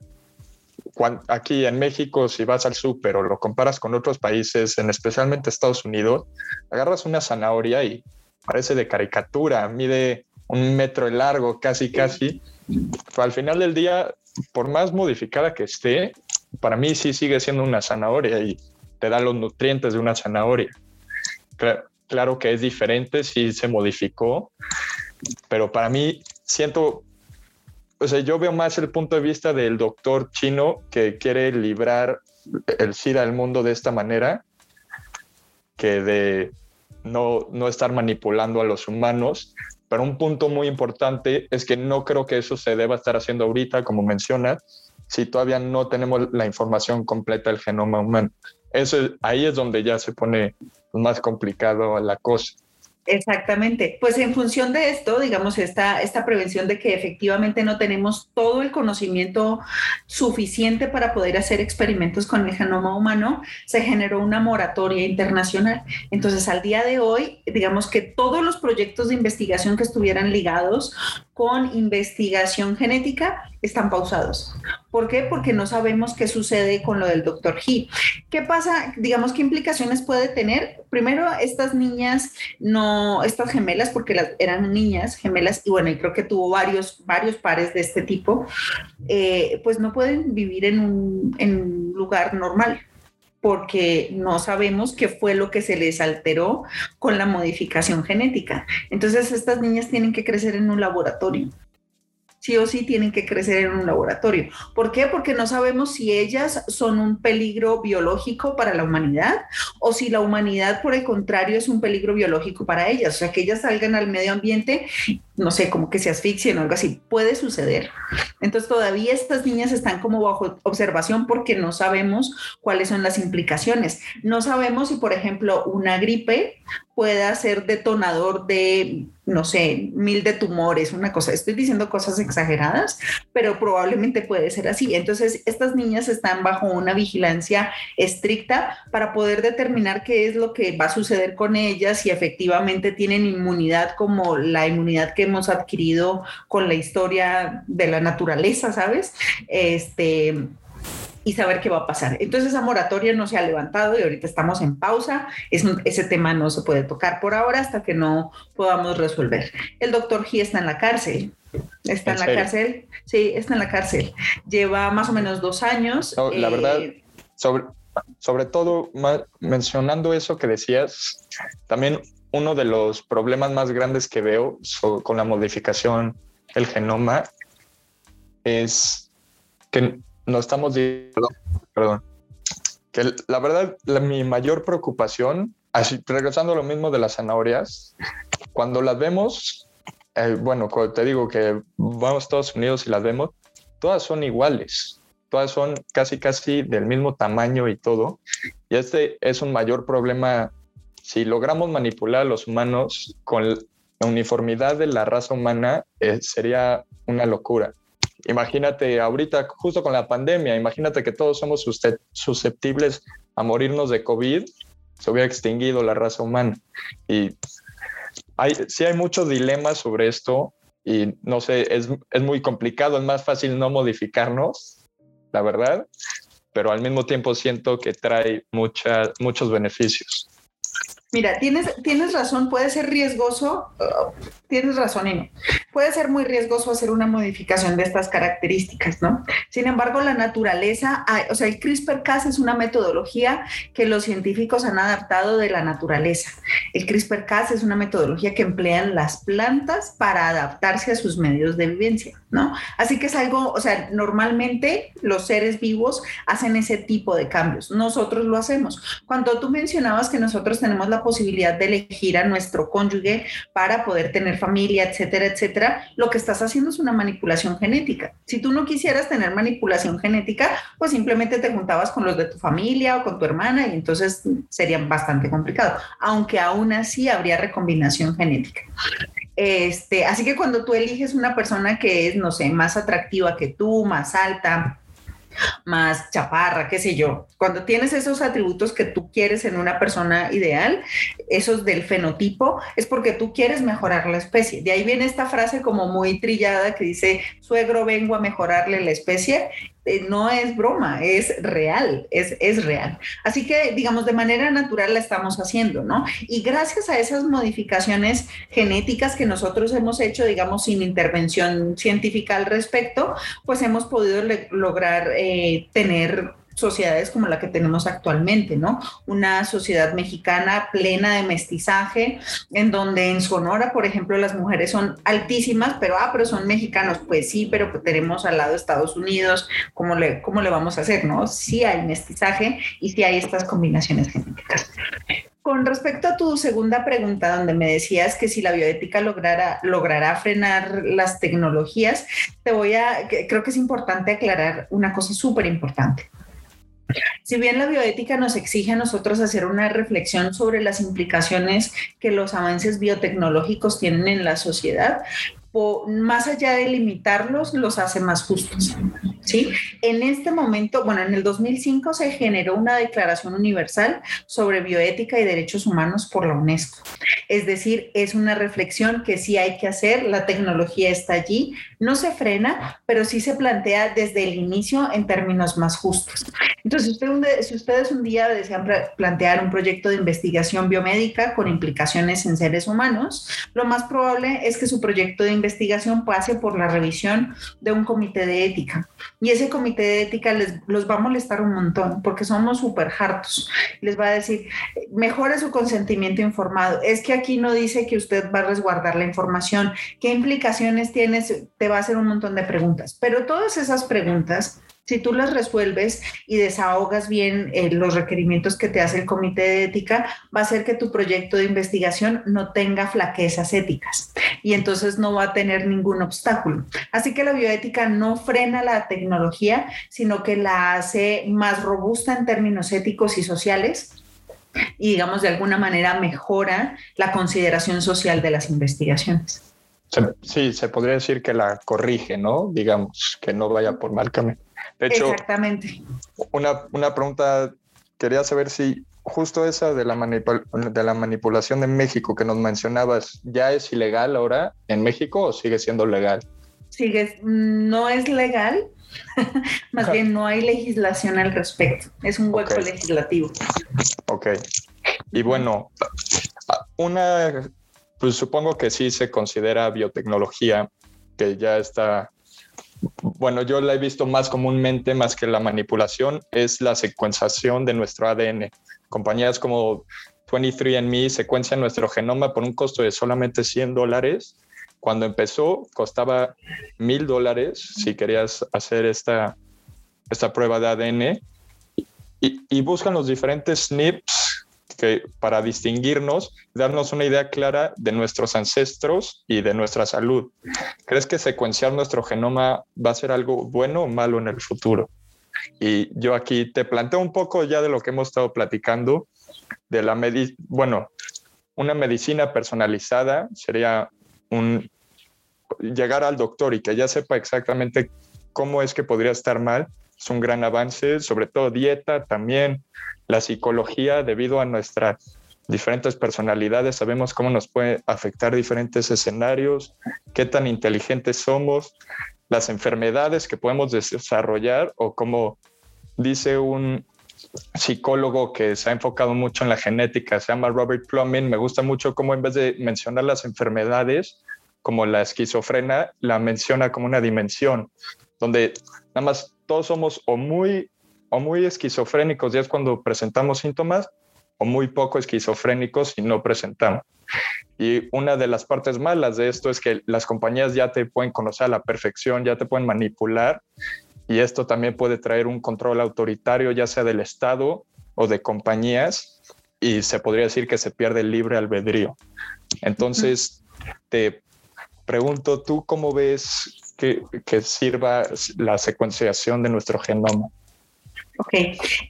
[SPEAKER 3] aquí en México, si vas al súper o lo comparas con otros países, en especialmente Estados Unidos, agarras una zanahoria y parece de caricatura, mide un metro de largo, casi, casi. Pero al final del día, por más modificada que esté, para mí sí sigue siendo una zanahoria y te da los nutrientes de una zanahoria. Claro, claro que es diferente, sí se modificó, pero para mí siento, o sea, yo veo más el punto de vista del doctor chino que quiere librar el SIDA del mundo de esta manera que de no, no estar manipulando a los humanos. Pero un punto muy importante es que no creo que eso se deba estar haciendo ahorita, como mencionas, si todavía no tenemos la información completa del genoma humano. Eso, ahí es donde ya se pone más complicado la cosa.
[SPEAKER 2] Exactamente. Pues en función de esto, digamos, esta, esta prevención de que efectivamente no tenemos todo el conocimiento suficiente para poder hacer experimentos con el genoma humano, se generó una moratoria internacional. Entonces, al día de hoy, digamos que todos los proyectos de investigación que estuvieran ligados con investigación genética están pausados. ¿Por qué? Porque no sabemos qué sucede con lo del doctor He. ¿Qué pasa? Digamos, ¿qué implicaciones puede tener? Primero, estas niñas, no, estas gemelas, porque las, eran niñas gemelas, y bueno, creo que tuvo varios, varios pares de este tipo, eh, pues no pueden vivir en un lugar normal porque no sabemos qué fue lo que se les alteró con la modificación genética. Entonces, estas niñas tienen que crecer en un laboratorio sí o sí tienen que crecer en un laboratorio. ¿Por qué? Porque no sabemos si ellas son un peligro biológico para la humanidad o si la humanidad, por el contrario, es un peligro biológico para ellas. O sea, que ellas salgan al medio ambiente, no sé, como que se asfixien o algo así. Puede suceder. Entonces, todavía estas niñas están como bajo observación porque no sabemos cuáles son las implicaciones. No sabemos si, por ejemplo, una gripe pueda ser detonador de, no sé, mil de tumores, una cosa. Estoy diciendo cosas exageradas, pero probablemente puede ser así. Entonces, estas niñas están bajo una vigilancia estricta para poder determinar qué es lo que va a suceder con ellas, si efectivamente tienen inmunidad como la inmunidad que hemos adquirido con la historia de la naturaleza, ¿sabes? Este y saber qué va a pasar. Entonces esa moratoria no se ha levantado y ahorita estamos en pausa. Es, ese tema no se puede tocar por ahora hasta que no podamos resolver. El doctor G está en la cárcel. Está en, la cárcel. Sí, está en la cárcel. Lleva más o menos dos años.
[SPEAKER 3] la verdad, eh, sobre, sobre todo mencionando eso que decías, también uno de los problemas más grandes que veo con la modificación del genoma es que no estamos perdón, que la verdad, mi mayor preocupación, así, regresando a lo mismo de las zanahorias, cuando las vemos, eh, bueno, te digo que vamos a Estados Unidos y las vemos, todas son iguales, todas son casi, casi del mismo tamaño y todo. Y este es un mayor problema. Si logramos manipular a los humanos con la uniformidad de la raza humana, eh, sería una locura. Imagínate ahorita, justo con la pandemia, imagínate que todos somos susceptibles a morirnos de COVID, se hubiera extinguido la raza humana. Y hay, sí hay muchos dilemas sobre esto y no sé, es, es muy complicado, es más fácil no modificarnos, la verdad, pero al mismo tiempo siento que trae mucha, muchos beneficios.
[SPEAKER 2] Mira, tienes, tienes razón, puede ser riesgoso, uh, tienes razón, puede ser muy riesgoso hacer una modificación de estas características, ¿no? Sin embargo, la naturaleza, o sea, el CRISPR-Cas es una metodología que los científicos han adaptado de la naturaleza. El CRISPR-Cas es una metodología que emplean las plantas para adaptarse a sus medios de vivencia, ¿no? Así que es algo, o sea, normalmente los seres vivos hacen ese tipo de cambios. Nosotros lo hacemos. Cuando tú mencionabas que nosotros tenemos la posibilidad de elegir a nuestro cónyuge para poder tener familia, etcétera, etcétera, lo que estás haciendo es una manipulación genética. Si tú no quisieras tener manipulación genética, pues simplemente te juntabas con los de tu familia o con tu hermana y entonces sería bastante complicado, aunque aún así habría recombinación genética. Este, así que cuando tú eliges una persona que es, no sé, más atractiva que tú, más alta, más chaparra, qué sé yo. Cuando tienes esos atributos que tú quieres en una persona ideal, esos del fenotipo, es porque tú quieres mejorar la especie. De ahí viene esta frase como muy trillada que dice, suegro, vengo a mejorarle la especie. Eh, no es broma, es real, es, es real. Así que, digamos, de manera natural la estamos haciendo, ¿no? Y gracias a esas modificaciones genéticas que nosotros hemos hecho, digamos, sin intervención científica al respecto, pues hemos podido lograr eh, tener sociedades como la que tenemos actualmente, ¿no? Una sociedad mexicana plena de mestizaje, en donde en Sonora, por ejemplo, las mujeres son altísimas, pero, ah, pero son mexicanos, pues sí, pero tenemos al lado Estados Unidos, ¿cómo le, cómo le vamos a hacer, no? Sí hay mestizaje y sí hay estas combinaciones genéticas. Con respecto a tu segunda pregunta, donde me decías que si la bioética lograra, logrará frenar las tecnologías, te voy a, creo que es importante aclarar una cosa súper importante. Si bien la bioética nos exige a nosotros hacer una reflexión sobre las implicaciones que los avances biotecnológicos tienen en la sociedad, más allá de limitarlos, los hace más justos. ¿sí? En este momento, bueno, en el 2005 se generó una Declaración Universal sobre Bioética y Derechos Humanos por la UNESCO. Es decir, es una reflexión que sí hay que hacer, la tecnología está allí, no se frena, pero sí se plantea desde el inicio en términos más justos. Entonces, si ustedes un día desean plantear un proyecto de investigación biomédica con implicaciones en seres humanos, lo más probable es que su proyecto de investigación pase por la revisión de un comité de ética. Y ese comité de ética les, los va a molestar un montón porque somos súper hartos. Les va a decir, mejore su consentimiento informado. Es que aquí no dice que usted va a resguardar la información. ¿Qué implicaciones tienes? Te va a hacer un montón de preguntas. Pero todas esas preguntas si tú las resuelves y desahogas bien eh, los requerimientos que te hace el comité de ética, va a hacer que tu proyecto de investigación no tenga flaquezas éticas y entonces no va a tener ningún obstáculo. Así que la bioética no frena la tecnología, sino que la hace más robusta en términos éticos y sociales y digamos de alguna manera mejora la consideración social de las investigaciones.
[SPEAKER 3] Sí, se podría decir que la corrige, ¿no? Digamos, que no vaya por mal camino.
[SPEAKER 2] De hecho, Exactamente.
[SPEAKER 3] Una, una pregunta, quería saber si justo esa de la, de la manipulación de México que nos mencionabas, ¿ya es ilegal ahora en México o sigue siendo legal?
[SPEAKER 2] Sigue, no es legal, <laughs> más bien no hay legislación al respecto, es un hueco legislativo.
[SPEAKER 3] Ok. Y bueno, una, pues supongo que sí se considera biotecnología, que ya está bueno, yo la he visto más comúnmente, más que la manipulación, es la secuenciación de nuestro ADN. Compañías como 23andMe secuencian nuestro genoma por un costo de solamente 100 dólares. Cuando empezó, costaba mil dólares si querías hacer esta, esta prueba de ADN. Y, y buscan los diferentes SNPs que para distinguirnos, darnos una idea clara de nuestros ancestros y de nuestra salud. ¿Crees que secuenciar nuestro genoma va a ser algo bueno o malo en el futuro? Y yo aquí te planteo un poco ya de lo que hemos estado platicando, de la bueno, una medicina personalizada sería un llegar al doctor y que ya sepa exactamente cómo es que podría estar mal, es un gran avance, sobre todo dieta también, la psicología debido a nuestras diferentes personalidades, sabemos cómo nos puede afectar diferentes escenarios, qué tan inteligentes somos, las enfermedades que podemos desarrollar o como dice un psicólogo que se ha enfocado mucho en la genética, se llama Robert Plumbin, me gusta mucho cómo en vez de mencionar las enfermedades, como la esquizofrenia, la menciona como una dimensión, donde nada más todos somos o muy, o muy esquizofrénicos, ya es cuando presentamos síntomas, o muy poco esquizofrénicos y no presentamos. Y una de las partes malas de esto es que las compañías ya te pueden conocer a la perfección, ya te pueden manipular y esto también puede traer un control autoritario, ya sea del Estado o de compañías, y se podría decir que se pierde el libre albedrío. Entonces, te pregunto, ¿tú cómo ves que, que sirva la secuenciación de nuestro genoma?
[SPEAKER 2] Ok,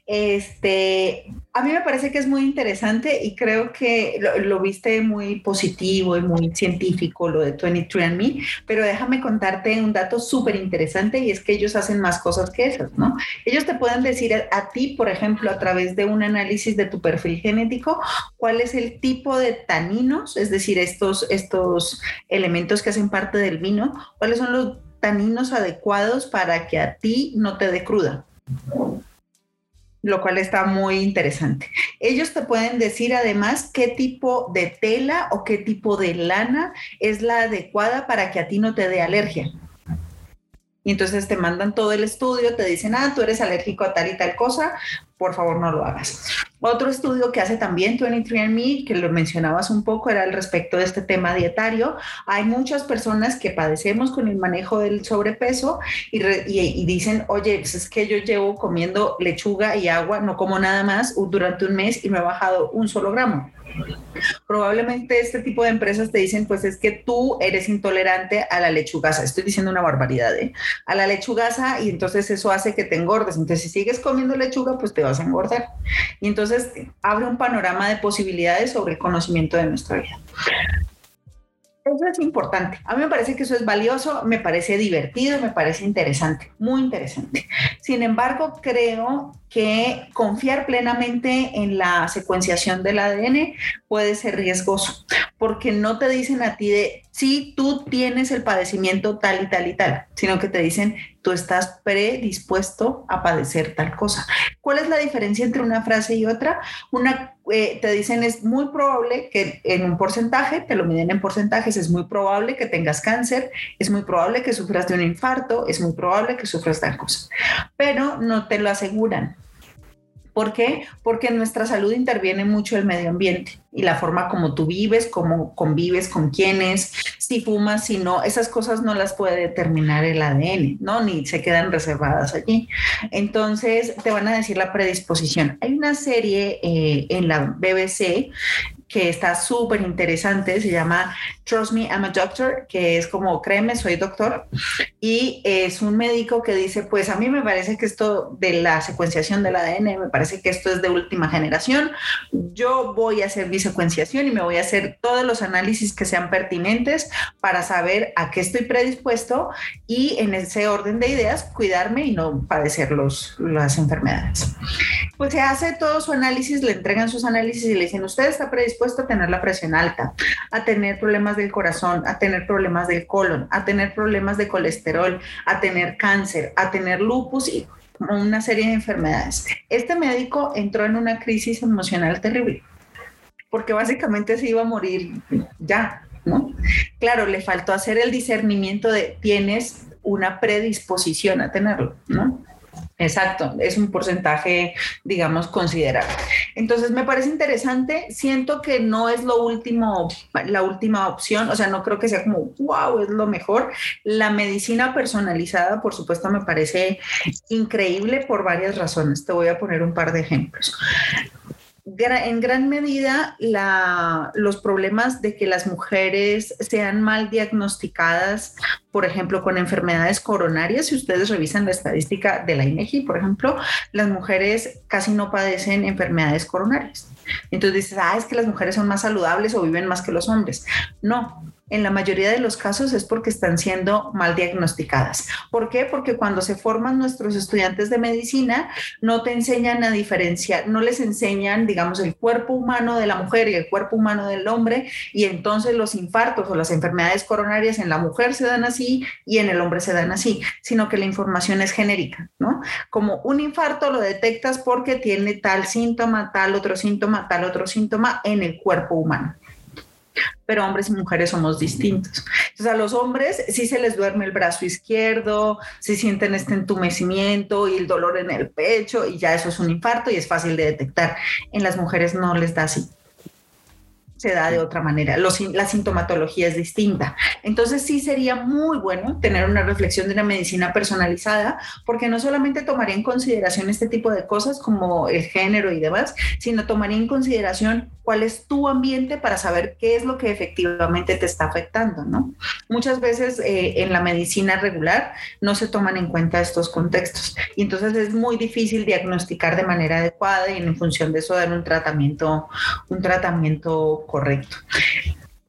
[SPEAKER 2] este, a mí me parece que es muy interesante y creo que lo, viste muy positivo y muy científico lo de 23andMe, pero déjame contarte un dato súper interesante y es que ellos hacen más cosas que esas, ¿no? Ellos te pueden decir a, ti, por ejemplo, a través de un análisis de tu perfil genético, cuál es el tipo de taninos, es decir, estos, estos elementos que hacen parte del vino, cuáles son los taninos adecuados para que a ti no te dé cruda lo cual está muy interesante. Ellos te pueden decir además qué tipo de tela o qué tipo de lana es la adecuada para que a ti no te dé alergia. Y entonces te mandan todo el estudio, te dicen, ah, tú eres alérgico a tal y tal cosa, por favor no lo hagas. Otro estudio que hace también 23andMe, que lo mencionabas un poco, era al respecto de este tema dietario. Hay muchas personas que padecemos con el manejo del sobrepeso y, y dicen, oye, pues es que yo llevo comiendo lechuga y agua, no como nada más durante un mes y me he bajado un solo gramo. Probablemente este tipo de empresas te dicen, pues es que tú eres intolerante a la lechugasa. Estoy diciendo una barbaridad, ¿eh? A la lechugasa y entonces eso hace que te engordes. Entonces, si sigues comiendo lechuga, pues te vas a engordar. Y entonces abre un panorama de posibilidades sobre el conocimiento de nuestra vida. Eso es importante. A mí me parece que eso es valioso, me parece divertido, me parece interesante, muy interesante. Sin embargo, creo que confiar plenamente en la secuenciación del ADN puede ser riesgoso, porque no te dicen a ti de, si tú tienes el padecimiento tal y tal y tal, sino que te dicen, tú estás predispuesto a padecer tal cosa. ¿Cuál es la diferencia entre una frase y otra? Una, eh, te dicen, es muy probable que en un porcentaje, te lo miden en porcentajes, es muy probable que tengas cáncer, es muy probable que sufras de un infarto, es muy probable que sufras tal cosa, pero no te lo aseguran. ¿Por qué? Porque en nuestra salud interviene mucho el medio ambiente y la forma como tú vives, cómo convives con quienes, si fumas, si no, esas cosas no las puede determinar el ADN, ¿no? Ni se quedan reservadas allí. Entonces, te van a decir la predisposición. Hay una serie eh, en la BBC que está súper interesante, se llama Trust Me, I'm a Doctor, que es como, créeme, soy doctor, y es un médico que dice, pues a mí me parece que esto de la secuenciación del ADN, me parece que esto es de última generación, yo voy a hacer mi secuenciación y me voy a hacer todos los análisis que sean pertinentes para saber a qué estoy predispuesto y en ese orden de ideas cuidarme y no padecer los, las enfermedades. Pues se hace todo su análisis, le entregan sus análisis y le dicen, usted está predispuesto a tener la presión alta, a tener problemas del corazón, a tener problemas del colon, a tener problemas de colesterol, a tener cáncer, a tener lupus y una serie de enfermedades. Este médico entró en una crisis emocional terrible, porque básicamente se iba a morir ya, ¿no? Claro, le faltó hacer el discernimiento de tienes una predisposición a tenerlo, ¿no? Exacto, es un porcentaje, digamos, considerable. Entonces, me parece interesante. Siento que no es lo último, la última opción. O sea, no creo que sea como, wow, es lo mejor. La medicina personalizada, por supuesto, me parece increíble por varias razones. Te voy a poner un par de ejemplos en gran medida los problemas de que las mujeres sean mal diagnosticadas, por ejemplo, con enfermedades coronarias. Si ustedes revisan la estadística de la INEGI, por ejemplo, las mujeres casi no padecen enfermedades coronarias. Entonces dices, ah, es que las mujeres son más saludables o viven más que los hombres. No, en la mayoría de los casos es porque están siendo mal diagnosticadas. ¿Por qué? Porque cuando se forman nuestros estudiantes de medicina, no te enseñan a diferenciar, no les enseñan, digamos, el cuerpo humano de la mujer y el cuerpo humano del hombre, y entonces los infartos o las enfermedades coronarias en la mujer se dan así y en el hombre se dan así, sino que la información es genérica, ¿no? Como un infarto lo detectas porque tiene tal síntoma, tal otro síntoma, tal otro síntoma en el cuerpo humano pero hombres y mujeres somos distintos. Entonces a los hombres sí se les duerme el brazo izquierdo, si sienten este entumecimiento y el dolor en el pecho y ya eso es un infarto y es fácil de detectar. En las mujeres no les da así se da de otra manera, la sintomatología es distinta. Entonces sí sería muy bueno tener una reflexión de una medicina personalizada, porque no solamente tomaría en consideración este tipo de cosas como el género y demás, sino tomaría en consideración cuál es tu ambiente para saber qué es lo que efectivamente te está afectando, ¿no? Muchas veces eh, en la medicina regular no se toman en cuenta estos contextos y entonces es muy difícil diagnosticar de manera adecuada y en función de eso dar un tratamiento, un tratamiento correcto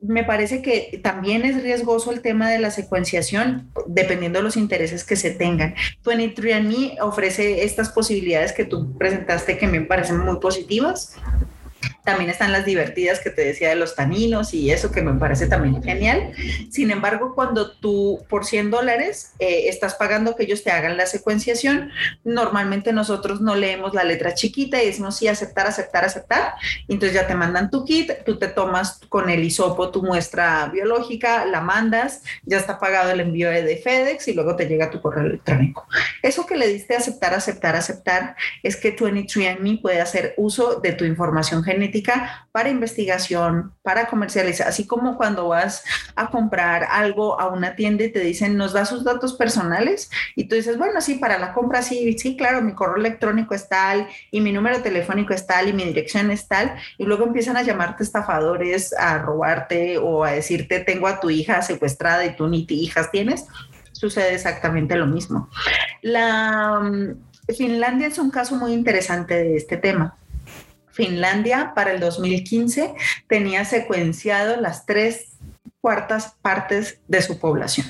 [SPEAKER 2] me parece que también es riesgoso el tema de la secuenciación, dependiendo de los intereses que se tengan. 23andMe ofrece estas posibilidades que tú presentaste que me parecen muy positivas. También están las divertidas que te decía de los taninos y eso que me parece también genial. Sin embargo, cuando tú por 100 dólares eh, estás pagando que ellos te hagan la secuenciación, normalmente nosotros no leemos la letra chiquita y decimos sí, aceptar, aceptar, aceptar. entonces ya te mandan tu kit, tú te tomas con el hisopo tu muestra biológica, la mandas, ya está pagado el envío de FedEx y luego te llega tu correo electrónico. Eso que le diste aceptar, aceptar, aceptar es que 23andMe puede hacer uso de tu información genética para investigación, para comercializar, así como cuando vas a comprar algo a una tienda y te dicen, nos da sus datos personales y tú dices, bueno, sí, para la compra sí, sí, claro, mi correo electrónico es tal y mi número telefónico es tal y mi dirección es tal y luego empiezan a llamarte estafadores, a robarte o a decirte, tengo a tu hija secuestrada y tú ni hijas tienes sucede exactamente lo mismo. La mm, Finlandia es un caso muy interesante de este tema. Finlandia para el 2015 tenía secuenciado las tres cuartas partes de su población.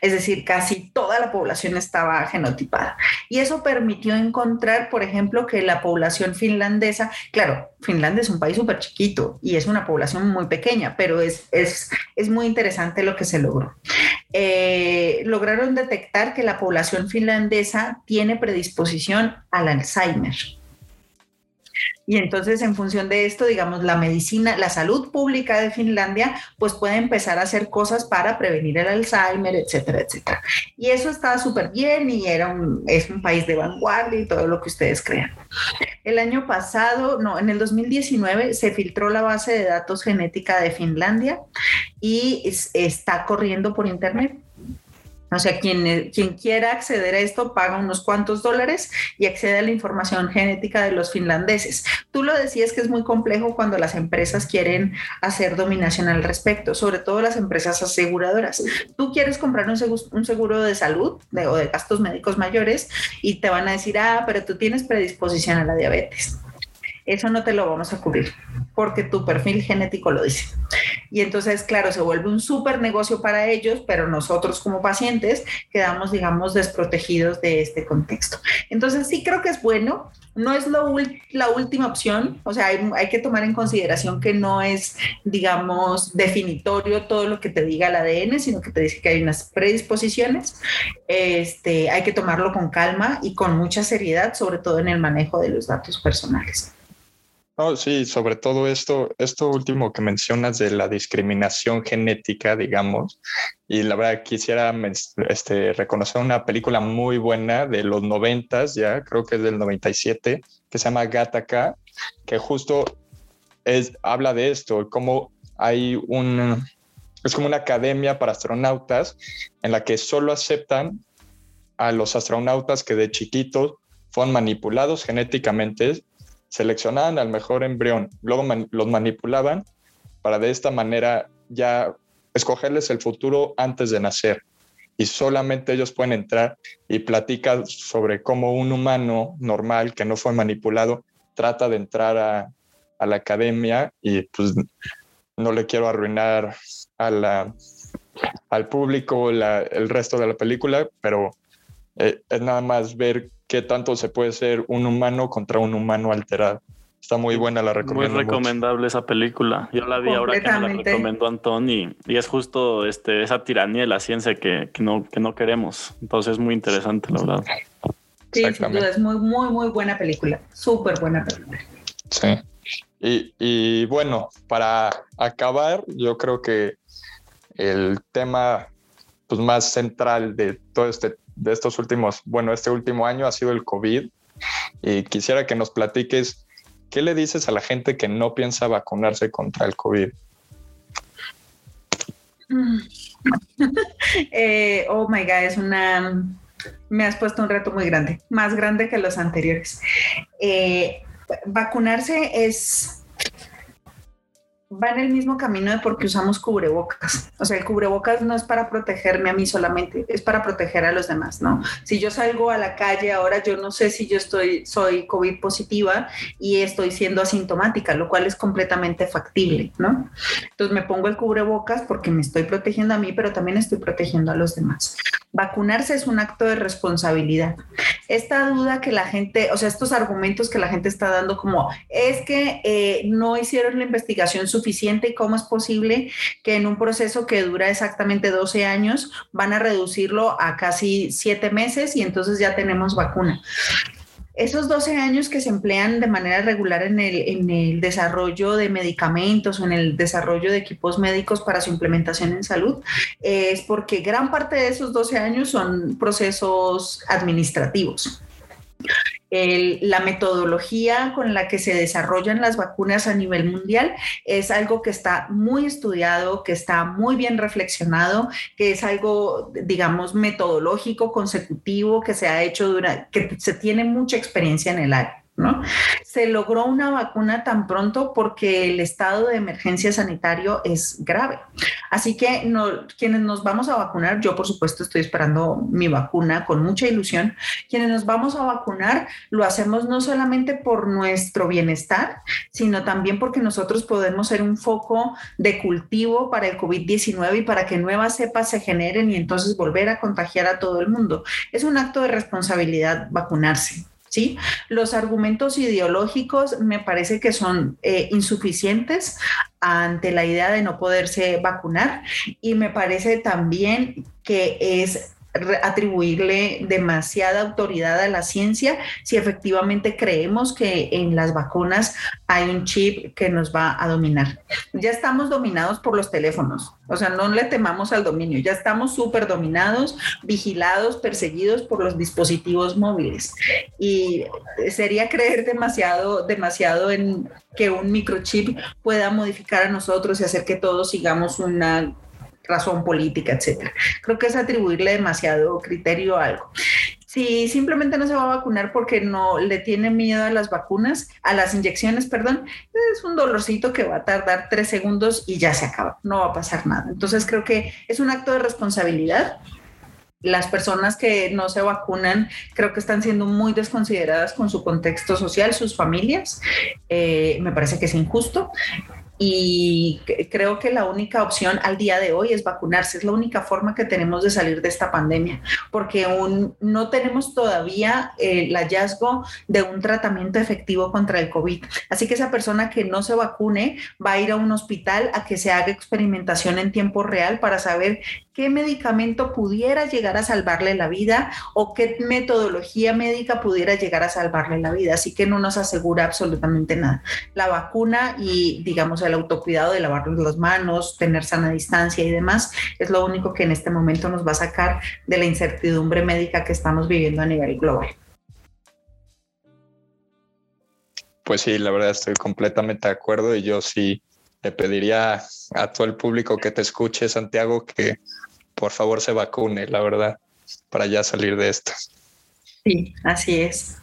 [SPEAKER 2] Es decir, casi toda la población estaba genotipada. Y eso permitió encontrar, por ejemplo, que la población finlandesa, claro, Finlandia es un país súper chiquito y es una población muy pequeña, pero es, es, es muy interesante lo que se logró. Eh, lograron detectar que la población finlandesa tiene predisposición al Alzheimer. Y entonces, en función de esto, digamos, la medicina, la salud pública de Finlandia, pues puede empezar a hacer cosas para prevenir el Alzheimer, etcétera, etcétera. Y eso estaba súper bien y era es un país de vanguardia y todo lo que ustedes crean. El año pasado, no, en el 2019 se filtró la base de datos genética de Finlandia y está corriendo por internet. O sea, quien, quien quiera acceder a esto paga unos cuantos dólares y accede a la información genética de los finlandeses. Tú lo decías que es muy complejo cuando las empresas quieren hacer dominación al respecto, sobre todo las empresas aseguradoras. Tú quieres comprar un seguro, de salud o de gastos médicos mayores y te van a decir, ah, pero tú tienes predisposición a la diabetes eso no te lo vamos a cubrir porque tu perfil genético lo dice. Y entonces, claro, se vuelve un súper negocio para ellos, pero nosotros como pacientes quedamos, digamos, desprotegidos de este contexto. Entonces, sí creo que es bueno. No es la última opción, o sea, hay, hay, que tomar en consideración que no es, digamos, definitorio todo lo que te diga el ADN, sino que te dice que hay unas predisposiciones. Este, hay que tomarlo con calma y con mucha seriedad, sobre todo en el manejo de los datos personales.
[SPEAKER 3] Oh, sí, sobre todo esto, esto último que mencionas de la discriminación genética, digamos, y la verdad quisiera este, reconocer una película muy buena de los noventas, ya creo que es del 97, que se llama Gattaca, que justo es, habla de esto, cómo hay un, es como una academia para astronautas en la que solo aceptan a los astronautas que de chiquitos fueron manipulados genéticamente seleccionaban al mejor embrión, luego los manipulaban para de esta manera ya escogerles el futuro antes de nacer. Y solamente ellos pueden entrar y platicar sobre cómo un humano normal que no fue manipulado trata de entrar a, la academia y pues no le quiero arruinar a la, al público el resto de la película, pero eh, es nada más ver qué tanto se puede ser un humano contra un humano alterado. Está muy buena la recomendación.
[SPEAKER 1] Muy recomendable esa película. Yo la vi ahora que me la recomendó Antón y, es justo este, esa tiranía de la ciencia que, no, que no queremos. Entonces es muy interesante, la verdad.
[SPEAKER 2] Sí, sin duda, es muy, muy, muy buena película. Súper buena película.
[SPEAKER 3] Sí. Y, y, bueno, para acabar, yo creo que el tema pues, más central de todo este, de estos últimos, bueno, este último año ha sido el COVID. Y quisiera que nos platiques, ¿qué le dices a la gente que no piensa vacunarse contra el COVID? <laughs>
[SPEAKER 2] Eh, oh my God, es una... Me has puesto un reto muy grande, más grande que los anteriores. Eh, vacunarse es va en el mismo camino de porque usamos cubrebocas. O sea, el cubrebocas no es para protegerme a mí solamente, es para proteger a los demás, ¿no? Si yo salgo a la calle ahora, yo no sé si yo estoy, soy COVID positiva y estoy siendo asintomática, lo cual es completamente factible, ¿no? Entonces me pongo el cubrebocas porque me estoy protegiendo a mí, pero también estoy protegiendo a los demás. Vacunarse es un acto de responsabilidad. Esta duda que la gente, o sea, estos argumentos que la gente está dando como, es que eh, no hicieron la investigación suficiente y cómo es posible que en un proceso que dura exactamente 12 años van a reducirlo a casi 7 meses y entonces ya tenemos vacuna. Esos 12 años que se emplean de manera regular en el, en el, desarrollo de medicamentos o en el desarrollo de equipos médicos para su implementación en salud es porque gran parte de esos 12 años son procesos administrativos la metodología con la que se desarrollan las vacunas a nivel mundial es algo que está muy estudiado, que está muy bien reflexionado, que es algo, digamos, metodológico, consecutivo, que se ha hecho durante, que se tiene mucha experiencia en el área. ¿No? Se logró una vacuna tan pronto porque el estado de emergencia sanitario es grave. Así que no, quienes nos vamos a vacunar, yo por supuesto estoy esperando mi vacuna con mucha ilusión, quienes nos vamos a vacunar lo hacemos no solamente por nuestro bienestar, sino también porque nosotros podemos ser un foco de cultivo para el COVID-19 y para que nuevas cepas se generen y entonces volver a contagiar a todo el mundo. Es un acto de responsabilidad vacunarse. ¿Sí? Los argumentos ideológicos me parece que son eh, insuficientes ante la idea de no poderse vacunar y me parece también que es atribuirle demasiada autoridad a la ciencia si efectivamente creemos que en las vacunas hay un chip que nos va a dominar. Ya estamos dominados por los teléfonos, o sea, no le temamos al dominio, ya estamos súper dominados, vigilados, perseguidos por los dispositivos móviles. Y sería creer demasiado, demasiado en que un microchip pueda modificar a nosotros y hacer que todos sigamos una razón política, etcétera. Creo que es atribuirle demasiado criterio a algo. Si simplemente no se va a vacunar porque no le tiene miedo a las vacunas, a las inyecciones, perdón, es un dolorcito que va a tardar tres segundos y ya se acaba, no va a pasar nada. Entonces creo que es un acto de responsabilidad las personas que no se vacunan creo que están siendo muy desconsideradas con su contexto social, sus familias. Eh, me parece que es injusto y creo que la única opción al día de hoy es vacunarse. Es la única forma que tenemos de salir de esta pandemia, porque aún no tenemos todavía el hallazgo de un tratamiento efectivo contra el COVID. Así que esa persona que no se vacune va a ir a un hospital a que se haga experimentación en tiempo real para saber qué medicamento pudiera llegar a salvarle la vida o qué metodología médica pudiera llegar a salvarle la vida. Así que no nos asegura absolutamente nada. La vacuna y, digamos, el autocuidado de lavarnos las manos, tener sana distancia y demás, es lo único que en este momento nos va a sacar de la incertidumbre médica que estamos viviendo a nivel global.
[SPEAKER 3] Pues sí, la verdad estoy completamente de acuerdo y yo sí le pediría a todo el público que te escuche, Santiago, que por favor se vacune, la verdad, para ya salir de esto.
[SPEAKER 2] Sí, así es.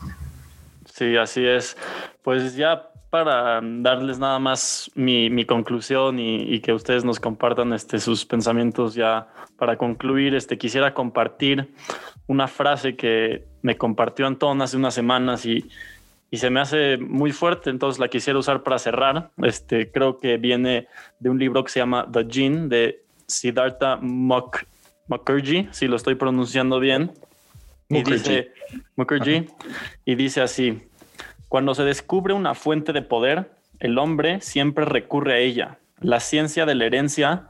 [SPEAKER 1] Sí, así es. Pues ya para darles nada más mi, conclusión y, que ustedes nos compartan este, sus pensamientos ya para concluir, este, quisiera compartir una frase que me compartió Antón hace unas semanas y, y se me hace muy fuerte, entonces la quisiera usar para cerrar. Este, creo que viene de un libro que se llama The Gene de Siddhartha Mukherjee, si lo estoy pronunciando bien. Y dice, Mukherjee, y dice así, cuando se descubre una fuente de poder, el hombre siempre recurre a ella. La ciencia de la herencia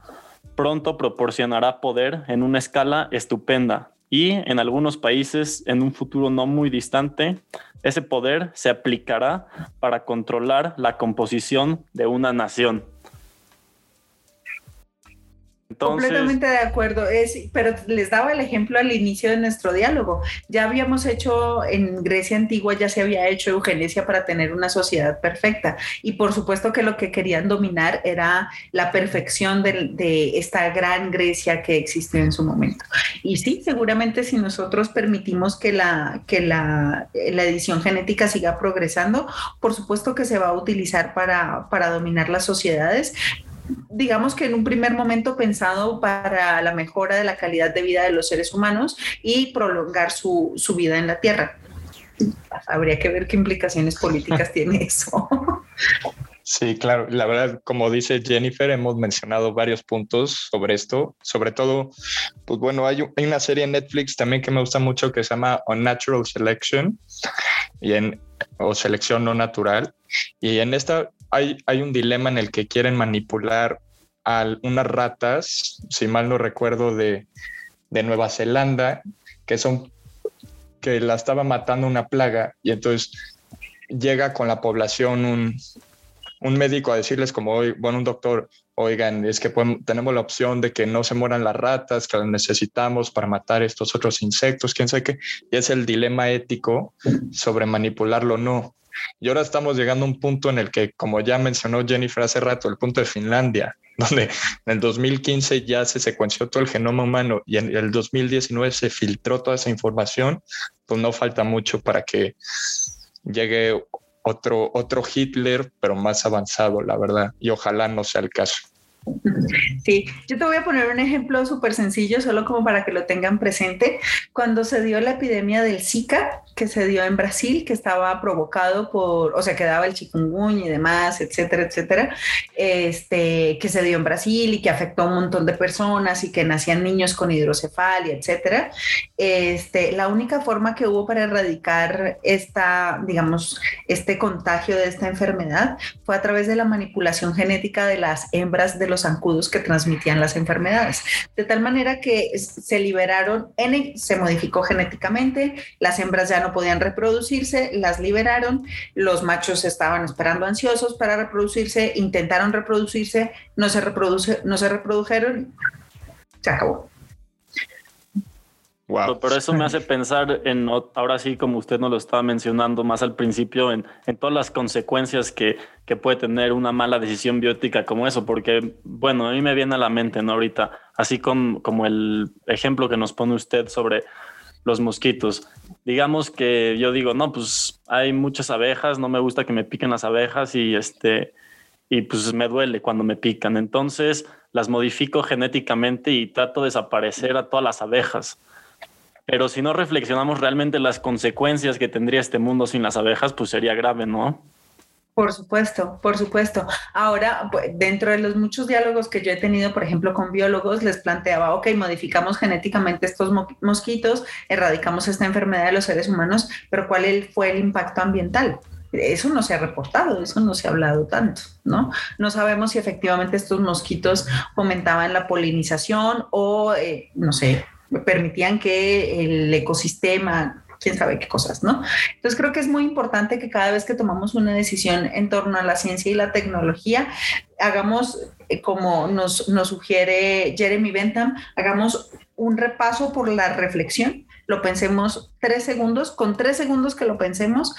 [SPEAKER 1] pronto proporcionará poder en una escala estupenda y en algunos países, en un futuro no muy distante, ese poder se aplicará para controlar la composición de una nación.
[SPEAKER 2] Completamente de acuerdo. Es, pero les daba el ejemplo al inicio de nuestro diálogo. Ya habíamos hecho en Grecia antigua, ya se había hecho eugenesia para tener una sociedad perfecta. Y por supuesto que lo que querían dominar era la perfección de, esta gran Grecia que existió en su momento. Y sí, seguramente si nosotros permitimos que la, que la edición genética siga progresando, por supuesto que se va a utilizar para, para dominar las sociedades, digamos que en un primer momento pensado para la mejora de la calidad de vida de los seres humanos y prolongar su, su vida en la Tierra. Habría que ver qué implicaciones políticas <laughs> tiene eso.
[SPEAKER 3] Sí, claro. La verdad, como dice Jennifer, hemos mencionado varios puntos sobre esto. Sobre todo, pues bueno, hay, hay una serie en Netflix también que me gusta mucho que se llama Unnatural Selection y en, o Selección No Natural. Y en esta hay, un dilema en el que quieren manipular a unas ratas, si mal no recuerdo, de, Nueva Zelanda, que son que la estaba matando una plaga y entonces llega con la población un, un médico a decirles como, bueno, un doctor, oigan, es que tenemos la opción de que no se mueran las ratas, que las necesitamos para matar estos otros insectos, quién sabe qué, y es el dilema ético sobre manipularlo o no. Y ahora estamos llegando a un punto en el que, como ya mencionó Jennifer hace rato, el punto de Finlandia, <laughs> donde en el 2015 ya se secuenció todo el genoma humano y en el 2019 se filtró toda esa información, pues no falta mucho para que llegue otro, otro Hitler, pero más avanzado, la verdad. Y ojalá no sea el caso.
[SPEAKER 2] Sí, yo te voy a poner un ejemplo súper sencillo, solo como para que lo tengan presente. Cuando se dio la epidemia del Zika, que se dio en Brasil, que estaba provocado por, o sea, que daba el chikungunya y demás, etcétera, etcétera, este, que se dio en Brasil y que afectó a un montón de personas y que nacían niños con hidrocefalia, etcétera. Este, la única forma que hubo para erradicar esta, digamos, este contagio de esta enfermedad fue a través de la manipulación genética de las hembras de los zancudos que transmitían las enfermedades. De tal manera que se liberaron, N, se modificó genéticamente, las hembras ya no podían reproducirse, las liberaron, los machos estaban esperando ansiosos para reproducirse, intentaron reproducirse, no se, reproduce, no se reprodujeron, se acabó.
[SPEAKER 1] Pero eso me hace pensar en, ahora sí, como usted nos lo estaba mencionando más al principio, en, en todas las consecuencias que, que, puede tener una mala decisión biótica como eso, porque, bueno, a mí me viene a la mente, ¿no? Ahorita, así con, como el ejemplo que nos pone usted sobre los mosquitos. Digamos que yo digo, no, pues hay muchas abejas, no me gusta que me piquen las abejas y este, y pues me duele cuando me pican. Entonces las modifico genéticamente y trato de desaparecer a todas las abejas pero si no reflexionamos realmente las consecuencias que tendría este mundo sin las abejas, pues sería grave, ¿no?
[SPEAKER 2] Por supuesto, por supuesto. Ahora, pues, dentro de los muchos diálogos que yo he tenido, por ejemplo, con biólogos, les planteaba, ok, modificamos genéticamente estos mosquitos, erradicamos esta enfermedad de los seres humanos, pero ¿cuál fue el impacto ambiental? Eso no se ha reportado, eso no se ha hablado tanto, ¿no? No sabemos si efectivamente estos mosquitos fomentaban la polinización o, eh, no sé, permitían que el ecosistema, quién sabe qué cosas, ¿no? Entonces creo que es muy importante que cada vez que tomamos una decisión en torno a la ciencia y la tecnología, hagamos, eh, como nos, sugiere Jeremy Bentham, hagamos un repaso por la reflexión, lo pensemos tres segundos, con tres segundos que lo pensemos,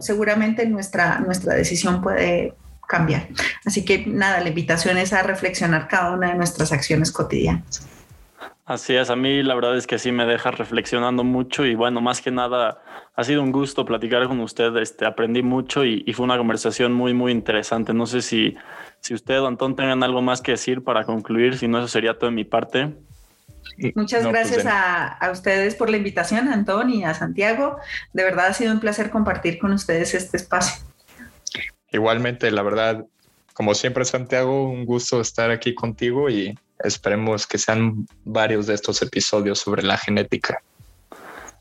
[SPEAKER 2] seguramente nuestra, nuestra decisión puede cambiar. Así que nada, la invitación es a reflexionar cada una de nuestras acciones cotidianas.
[SPEAKER 1] Así es, a mí la verdad es que sí me deja reflexionando mucho y bueno, más que nada ha sido un gusto platicar con usted, este, aprendí mucho y, fue una conversación muy, muy interesante. No sé si, si usted o Antón tengan algo más que decir para concluir, si no, eso sería todo de mi parte.
[SPEAKER 2] Muchas pues gracias a, a, ustedes por la invitación, Antón y a Santiago. De verdad ha sido un placer compartir con ustedes este espacio.
[SPEAKER 3] Igualmente, la verdad, como siempre, Santiago, un gusto estar aquí contigo y esperemos que sean varios de estos episodios sobre la genética.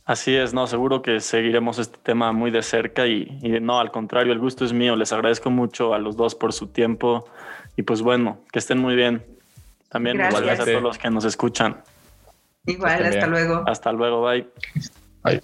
[SPEAKER 1] Así es, no, seguro que seguiremos este tema muy de cerca y, no, al contrario, el gusto es mío. Les agradezco mucho a los dos por su tiempo y pues bueno, que estén muy bien. También gracias, a todos los que nos escuchan.
[SPEAKER 2] Igual, hasta luego.
[SPEAKER 1] Hasta luego, bye.
[SPEAKER 3] Bye.